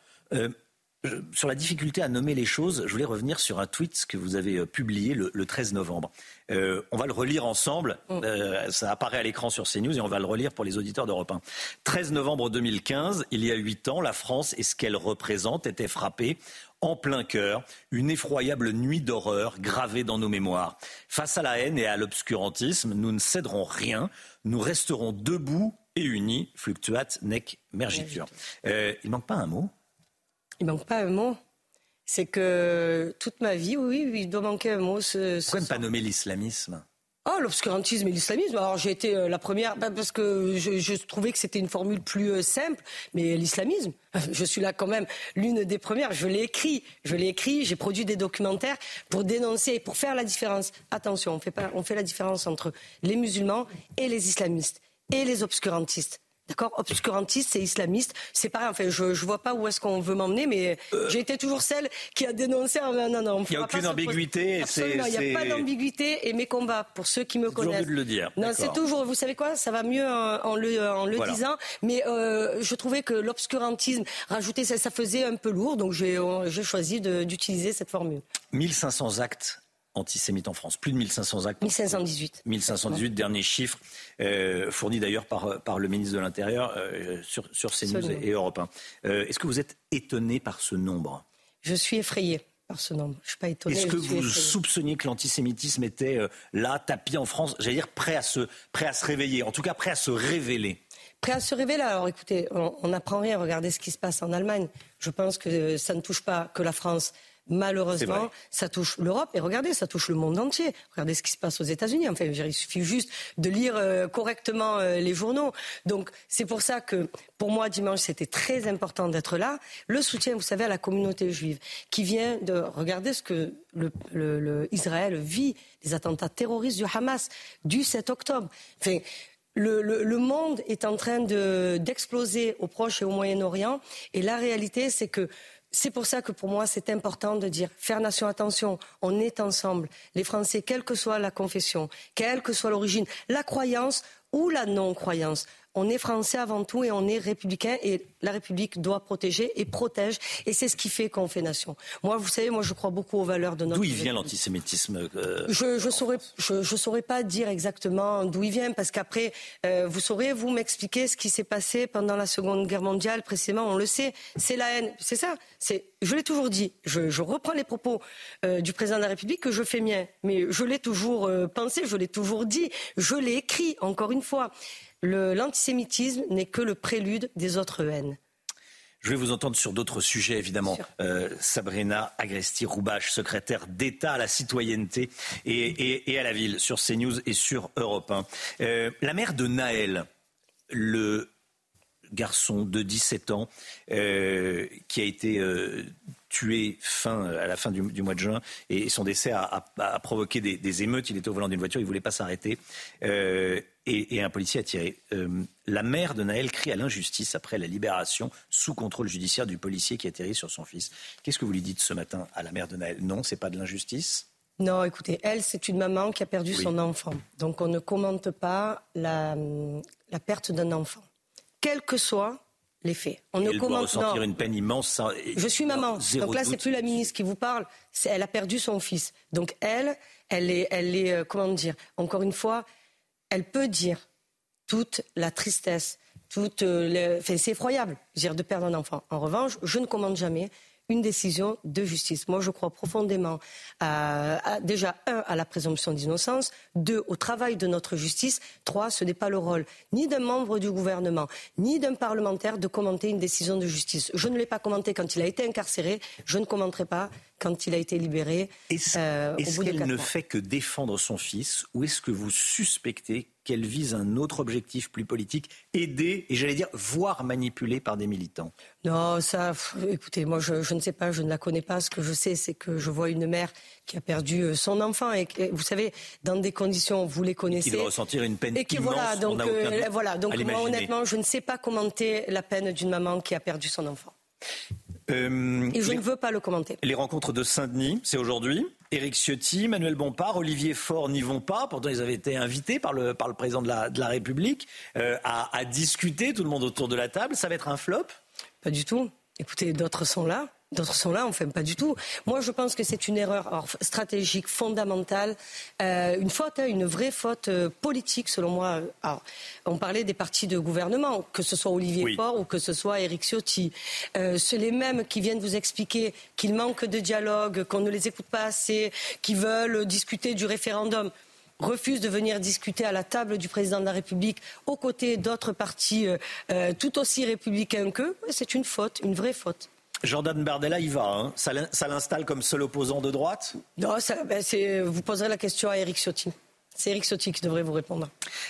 Sur la difficulté à nommer les choses, je voulais revenir sur un tweet que vous avez publié le, le 13 novembre. Euh, on va le relire ensemble. Euh, ça apparaît à l'écran sur CNews et on va le relire pour les auditeurs d'Europe 1. 13 novembre 2015, il y a huit ans, la France et ce qu'elle représente étaient frappés en plein cœur, une effroyable nuit d'horreur gravée dans nos mémoires. Face à la haine et à l'obscurantisme, nous ne céderons rien, nous resterons debout et unis, fluctuat nec mergitur. Euh, il manque pas un mot? Il manque pas un mot c'est que toute ma vie, oui, il doit manquer un mot. Ce, Pourquoi ne pas nommer l'islamisme? Oh, l'obscurantisme et l'islamisme. Alors j'ai été euh, la première bah, parce que je, trouvais que c'était une formule plus euh, simple, mais l'islamisme, je suis là quand même l'une des premières. Je l'ai écrit, je l'ai écrit, j'ai produit des documentaires pour dénoncer, pour faire la différence. Attention, on fait pas, on fait la différence entre les musulmans et les islamistes et les obscurantistes. D'accord Obscurantiste et islamiste, c'est pareil. Enfin, je ne vois pas où est-ce qu'on veut m'emmener, mais euh. j'ai été toujours celle qui a dénoncé. Ah, non, non, il n'y a aucune ambiguïté. Absolument, il n'y a pas d'ambiguïté. Et mes combats, pour ceux qui me connaissent. de le dire. Non, c'est toujours. Vous savez quoi Ça va mieux en, le, en le disant. Mais euh, je trouvais que l'obscurantisme, rajouter ça, ça faisait un peu lourd. Donc j'ai choisi d'utiliser cette formule. 1500 actes antisémites en France. Plus de 1500 actes. 1518. 1518, dernier chiffre, euh, fourni d'ailleurs par, par le ministre de l'Intérieur euh, sur, sur CNews et, et Europe 1. Euh, est-ce que vous êtes étonné par ce nombre? Je suis effrayé par ce nombre. Je suis pas étonné. Est-ce que vous soupçonniez que l'antisémitisme était là, tapis en France, j'allais dire prêt à, se, prêt à se réveiller, en tout cas prêt à se révéler Prêt à se révéler Alors écoutez, on n'apprend rien. Regardez ce qui se passe en Allemagne. Je pense que ça ne touche pas que la France. Malheureusement, ça touche l'Europe et regardez, ça touche le monde entier. Regardez ce qui se passe aux États-Unis. Enfin, il suffit juste de lire euh, correctement euh, les journaux. Donc, c'est pour ça que, pour moi, dimanche, c'était très important d'être là. Le soutien, vous savez, à la communauté juive, qui vient de regarder ce que le, Israël vit, les attentats terroristes du Hamas du 7 octobre. Enfin, le, le, monde est en train d'exploser au Proche et au Moyen-Orient. Et la réalité, c'est que c'est pour ça que pour moi, c'est important de dire faire nation attention, on est ensemble. Les Français, quelle que soit la confession, quelle que soit l'origine, la croyance ou la non-croyance, on est français avant tout et on est républicain et la République doit protéger et protège et c'est ce qui fait qu'on fait nation. Moi, vous savez, moi je crois beaucoup aux valeurs de notre. D'où il vient l'antisémitisme euh, Je je saurais je, je, saurais pas dire exactement d'où il vient parce qu'après euh, vous saurez vous m'expliquer ce qui s'est passé pendant la Seconde Guerre mondiale précisément. On le sait, c'est la haine, c'est ça. C'est je l'ai toujours dit. Je, je, reprends les propos euh, du président de la République que je fais mien, mais je l'ai toujours pensé, je l'ai toujours dit, je l'ai écrit encore une fois l'antisémitisme n'est que le prélude des autres haines. Je vais vous entendre sur d'autres sujets, évidemment. Euh, Sabrina Agresti-Roubache, secrétaire d'État à la citoyenneté et, à la ville, sur CNews et sur Europe 1. Euh, la mère de Naël, le garçon de 17 ans euh, qui a été tué fin, à la fin du, mois de juin et son décès a, provoqué des, des, émeutes. Il était au volant d'une voiture, il ne voulait pas s'arrêter et, un policier a tiré. Euh, La mère de Naël crie à l'injustice après la libération sous contrôle judiciaire du policier qui atterrit sur son fils. Qu'est-ce que vous lui dites ce matin à la mère de Naël? Non, c'est pas de l'injustice? Non, écoutez, elle, c'est une maman qui a perdu son enfant. Donc on ne commente pas la, la perte d'un enfant, quels que soient les faits. On ne elle commente ressentir une peine immense. Je suis maman. Donc là, c'est plus la ministre qui vous parle. Elle a perdu son fils. Donc elle, elle est, elle est, euh, comment dire Encore une fois, elle peut dire toute la tristesse, toute, euh, enfin, c'est effroyable, dire de perdre un enfant. En revanche, je ne commande jamais une décision de justice. Moi, je crois profondément à, déjà, un, à la présomption d'innocence, deux, au travail de notre justice, trois, ce n'est pas le rôle ni d'un membre du gouvernement, ni d'un parlementaire de commenter une décision de justice. Je ne l'ai pas commenté quand il a été incarcéré, je ne commenterai pas quand il a été libéré. Est-ce euh, qu'elle ne fait que défendre son fils ou est-ce que vous suspectez qu'elle vise un autre objectif plus politique, aider et j'allais dire voire manipuler par des militants Non, ça, écoutez, moi je, ne sais pas, je ne la connais pas. Ce que je sais, c'est que je vois une mère qui a perdu euh, son enfant et, vous savez, dans des conditions, vous les connaissez. Et qui doit ressentir une peine et qui, immense, voilà, donc, euh, voilà, donc moi honnêtement, je ne sais pas commenter la peine d'une maman qui a perdu son enfant. Euh, et je ne veux pas le commenter. Les rencontres de Saint-Denis, c'est aujourd'hui. Éric Ciotti, Manuel Bompard, Olivier Faure n'y vont pas. Pourtant, ils avaient été invités par le, par le président de la, de la République euh, à, à discuter, tout le monde autour de la table. Ça va être un flop? Pas du tout. Écoutez, d'autres sont là. D'autres sont là, fait pas du tout. Moi, je pense que c'est une erreur stratégique fondamentale, euh, une faute, hein, une vraie faute euh, politique, selon moi. Alors, on parlait des partis de gouvernement, que ce soit Olivier Faure ou que ce soit Éric Ciotti. Euh, c'est les mêmes qui viennent vous expliquer qu'il manque de dialogue, qu'on ne les écoute pas assez, qui veulent discuter du référendum refusent de venir discuter à la table du président de la République aux côtés d'autres partis tout aussi républicains qu'eux, c'est une faute, une vraie faute. Jordan Bardella y va. Hein. Ça l'installe comme seul opposant de droite? Non, ben, vous poserez la question à Eric Ciotti. C'est Eric Sotti qui devrait vous répondre.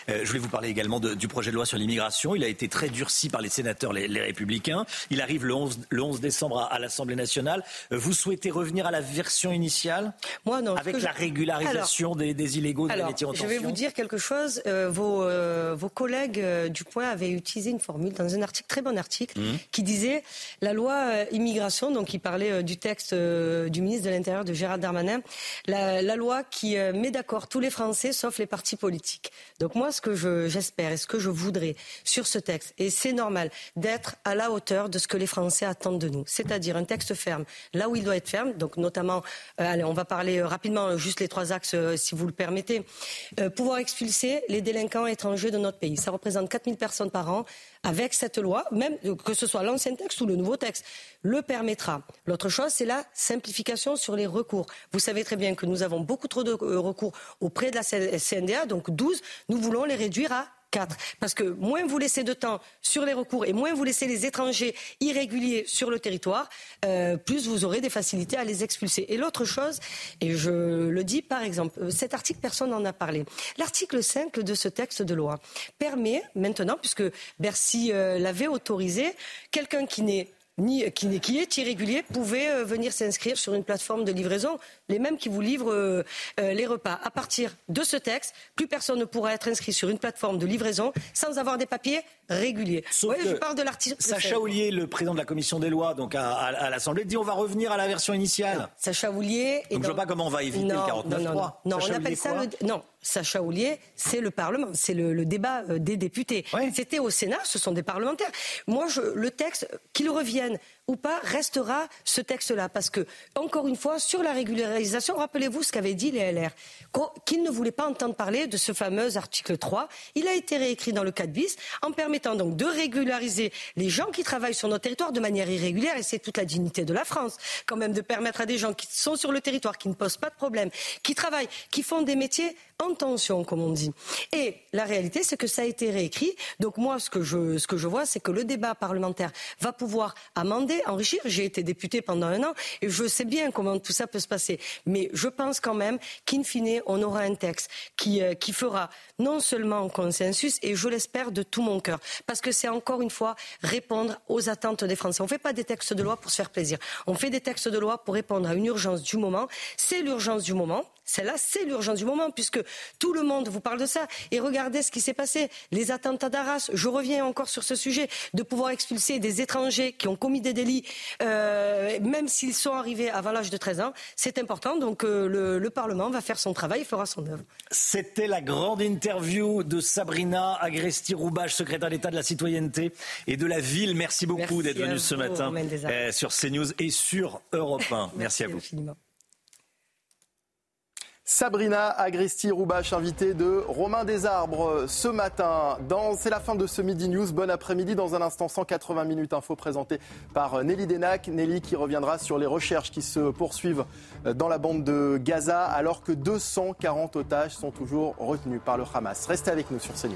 Euh, je voulais vous parler également du projet de loi sur l'immigration. Il a été très durci par les sénateurs, les, républicains. Il arrive le 11, le 11 décembre à, l'Assemblée nationale. Euh, vous souhaitez revenir à la version initiale? Moi, non. Avec la régularisation des, illégaux de alors, Je vais vous dire quelque chose. Euh, vos, vos, collègues du Point avaient utilisé une formule dans un article, très bon article, mmh. qui disait la loi immigration, donc il parlait du texte du ministre de l'Intérieur de Gérald Darmanin, la, la loi qui met d'accord tous les Français sauf les partis politiques. Donc moi, ce que j'espère et ce que je voudrais sur ce texte, et c'est normal, d'être à la hauteur de ce que les Français attendent de nous, c'est-à-dire un texte ferme, là où il doit être ferme, donc notamment, euh, allez, on va parler euh, rapidement, euh, juste les trois axes, si vous le permettez, pouvoir expulser les délinquants étrangers de notre pays. Ça représente 4000 personnes par an. Avec cette loi, même que ce soit l'ancien texte ou le nouveau texte, le permettra. L'autre chose, c'est la simplification sur les recours. Vous savez très bien que nous avons beaucoup trop de recours auprès de la CNDA, donc 12, nous voulons les réduire à 4. Parce que moins vous laissez de temps sur les recours et moins vous laissez les étrangers irréguliers sur le territoire, euh, plus vous aurez des facilités à les expulser. Et l'autre chose, et je le dis par exemple, euh, cet article, personne n'en a parlé. L'article 5 de ce texte de loi permet maintenant, puisque Bercy euh, l'avait autorisé, quelqu'un qui n'est ni, qui, qui, est irrégulier pouvait euh, venir s'inscrire sur une plateforme de livraison, les mêmes qui vous livrent euh, euh, les repas. À partir de ce texte, plus personne ne pourra être inscrit sur une plateforme de livraison sans avoir des papiers réguliers. je parle de l'article. Sacha Oulier, le président de la commission des lois, donc à, l'Assemblée, dit on va revenir à la version initiale. Sacha Oulier. Donc je ne vois pas comment on va éviter le 49 Non, non, non on appelle ça le... non. Sacha Oulier, c'est le Parlement, c'est le, débat des députés. C'était au Sénat, ce sont des parlementaires. Moi, je, le texte, qu'il revienne ou pas, restera ce texte-là. Parce que, encore une fois, sur la régularisation, rappelez-vous ce qu'avaient dit les LR, qu'ils ne voulaient pas entendre parler de ce fameux article 3. Il a été réécrit dans le 4 bis, en permettant donc de régulariser les gens qui travaillent sur notre territoire de manière irrégulière, et c'est toute la dignité de la France, quand même, de permettre à des gens qui sont sur le territoire, qui ne posent pas de problème, qui travaillent, qui font des métiers en tension, comme on dit. Et la réalité, c'est que ça a été réécrit. Donc moi, ce que je, ce que je vois, c'est que le débat parlementaire va pouvoir amender, enrichir. J'ai été député pendant un an et je sais bien comment tout ça peut se passer. Mais je pense quand même qu'in fine, on aura un texte qui, euh, qui fera non seulement consensus, et je l'espère de tout mon cœur, parce que c'est encore une fois répondre aux attentes des Français. On ne fait pas des textes de loi pour se faire plaisir. On fait des textes de loi pour répondre à une urgence du moment. C'est l'urgence du moment. Celle-là, c'est l'urgence du moment, puisque tout le monde vous parle de ça. Et regardez ce qui s'est passé. Les attentats d'Arras, je reviens encore sur ce sujet, de pouvoir expulser des étrangers qui ont commis des délits, euh, même s'ils sont arrivés avant l'âge de 13 ans, c'est important. Donc euh, le, le, Parlement va faire son travail, fera son œuvre. C'était la grande interview de Sabrina Agresti-Roubache, secrétaire d'État de la citoyenneté et de la ville. Merci beaucoup d'être venue ce matin euh, sur CNews et sur Europe 1. Merci, Merci à vous. Infiniment. Sabrina Agresti-Roubache, invitée de Romain Desarbres ce matin. C'est la fin de ce Midi News. Bon après-midi. Dans un instant, 180 minutes info présentées par Nelly Denac. Nelly qui reviendra sur les recherches qui se poursuivent dans la bande de Gaza alors que 240 otages sont toujours retenus par le Hamas. Restez avec nous sur CNews.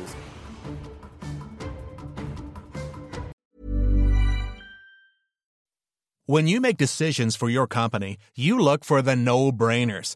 When you make decisions for your company, you look for the no-brainers.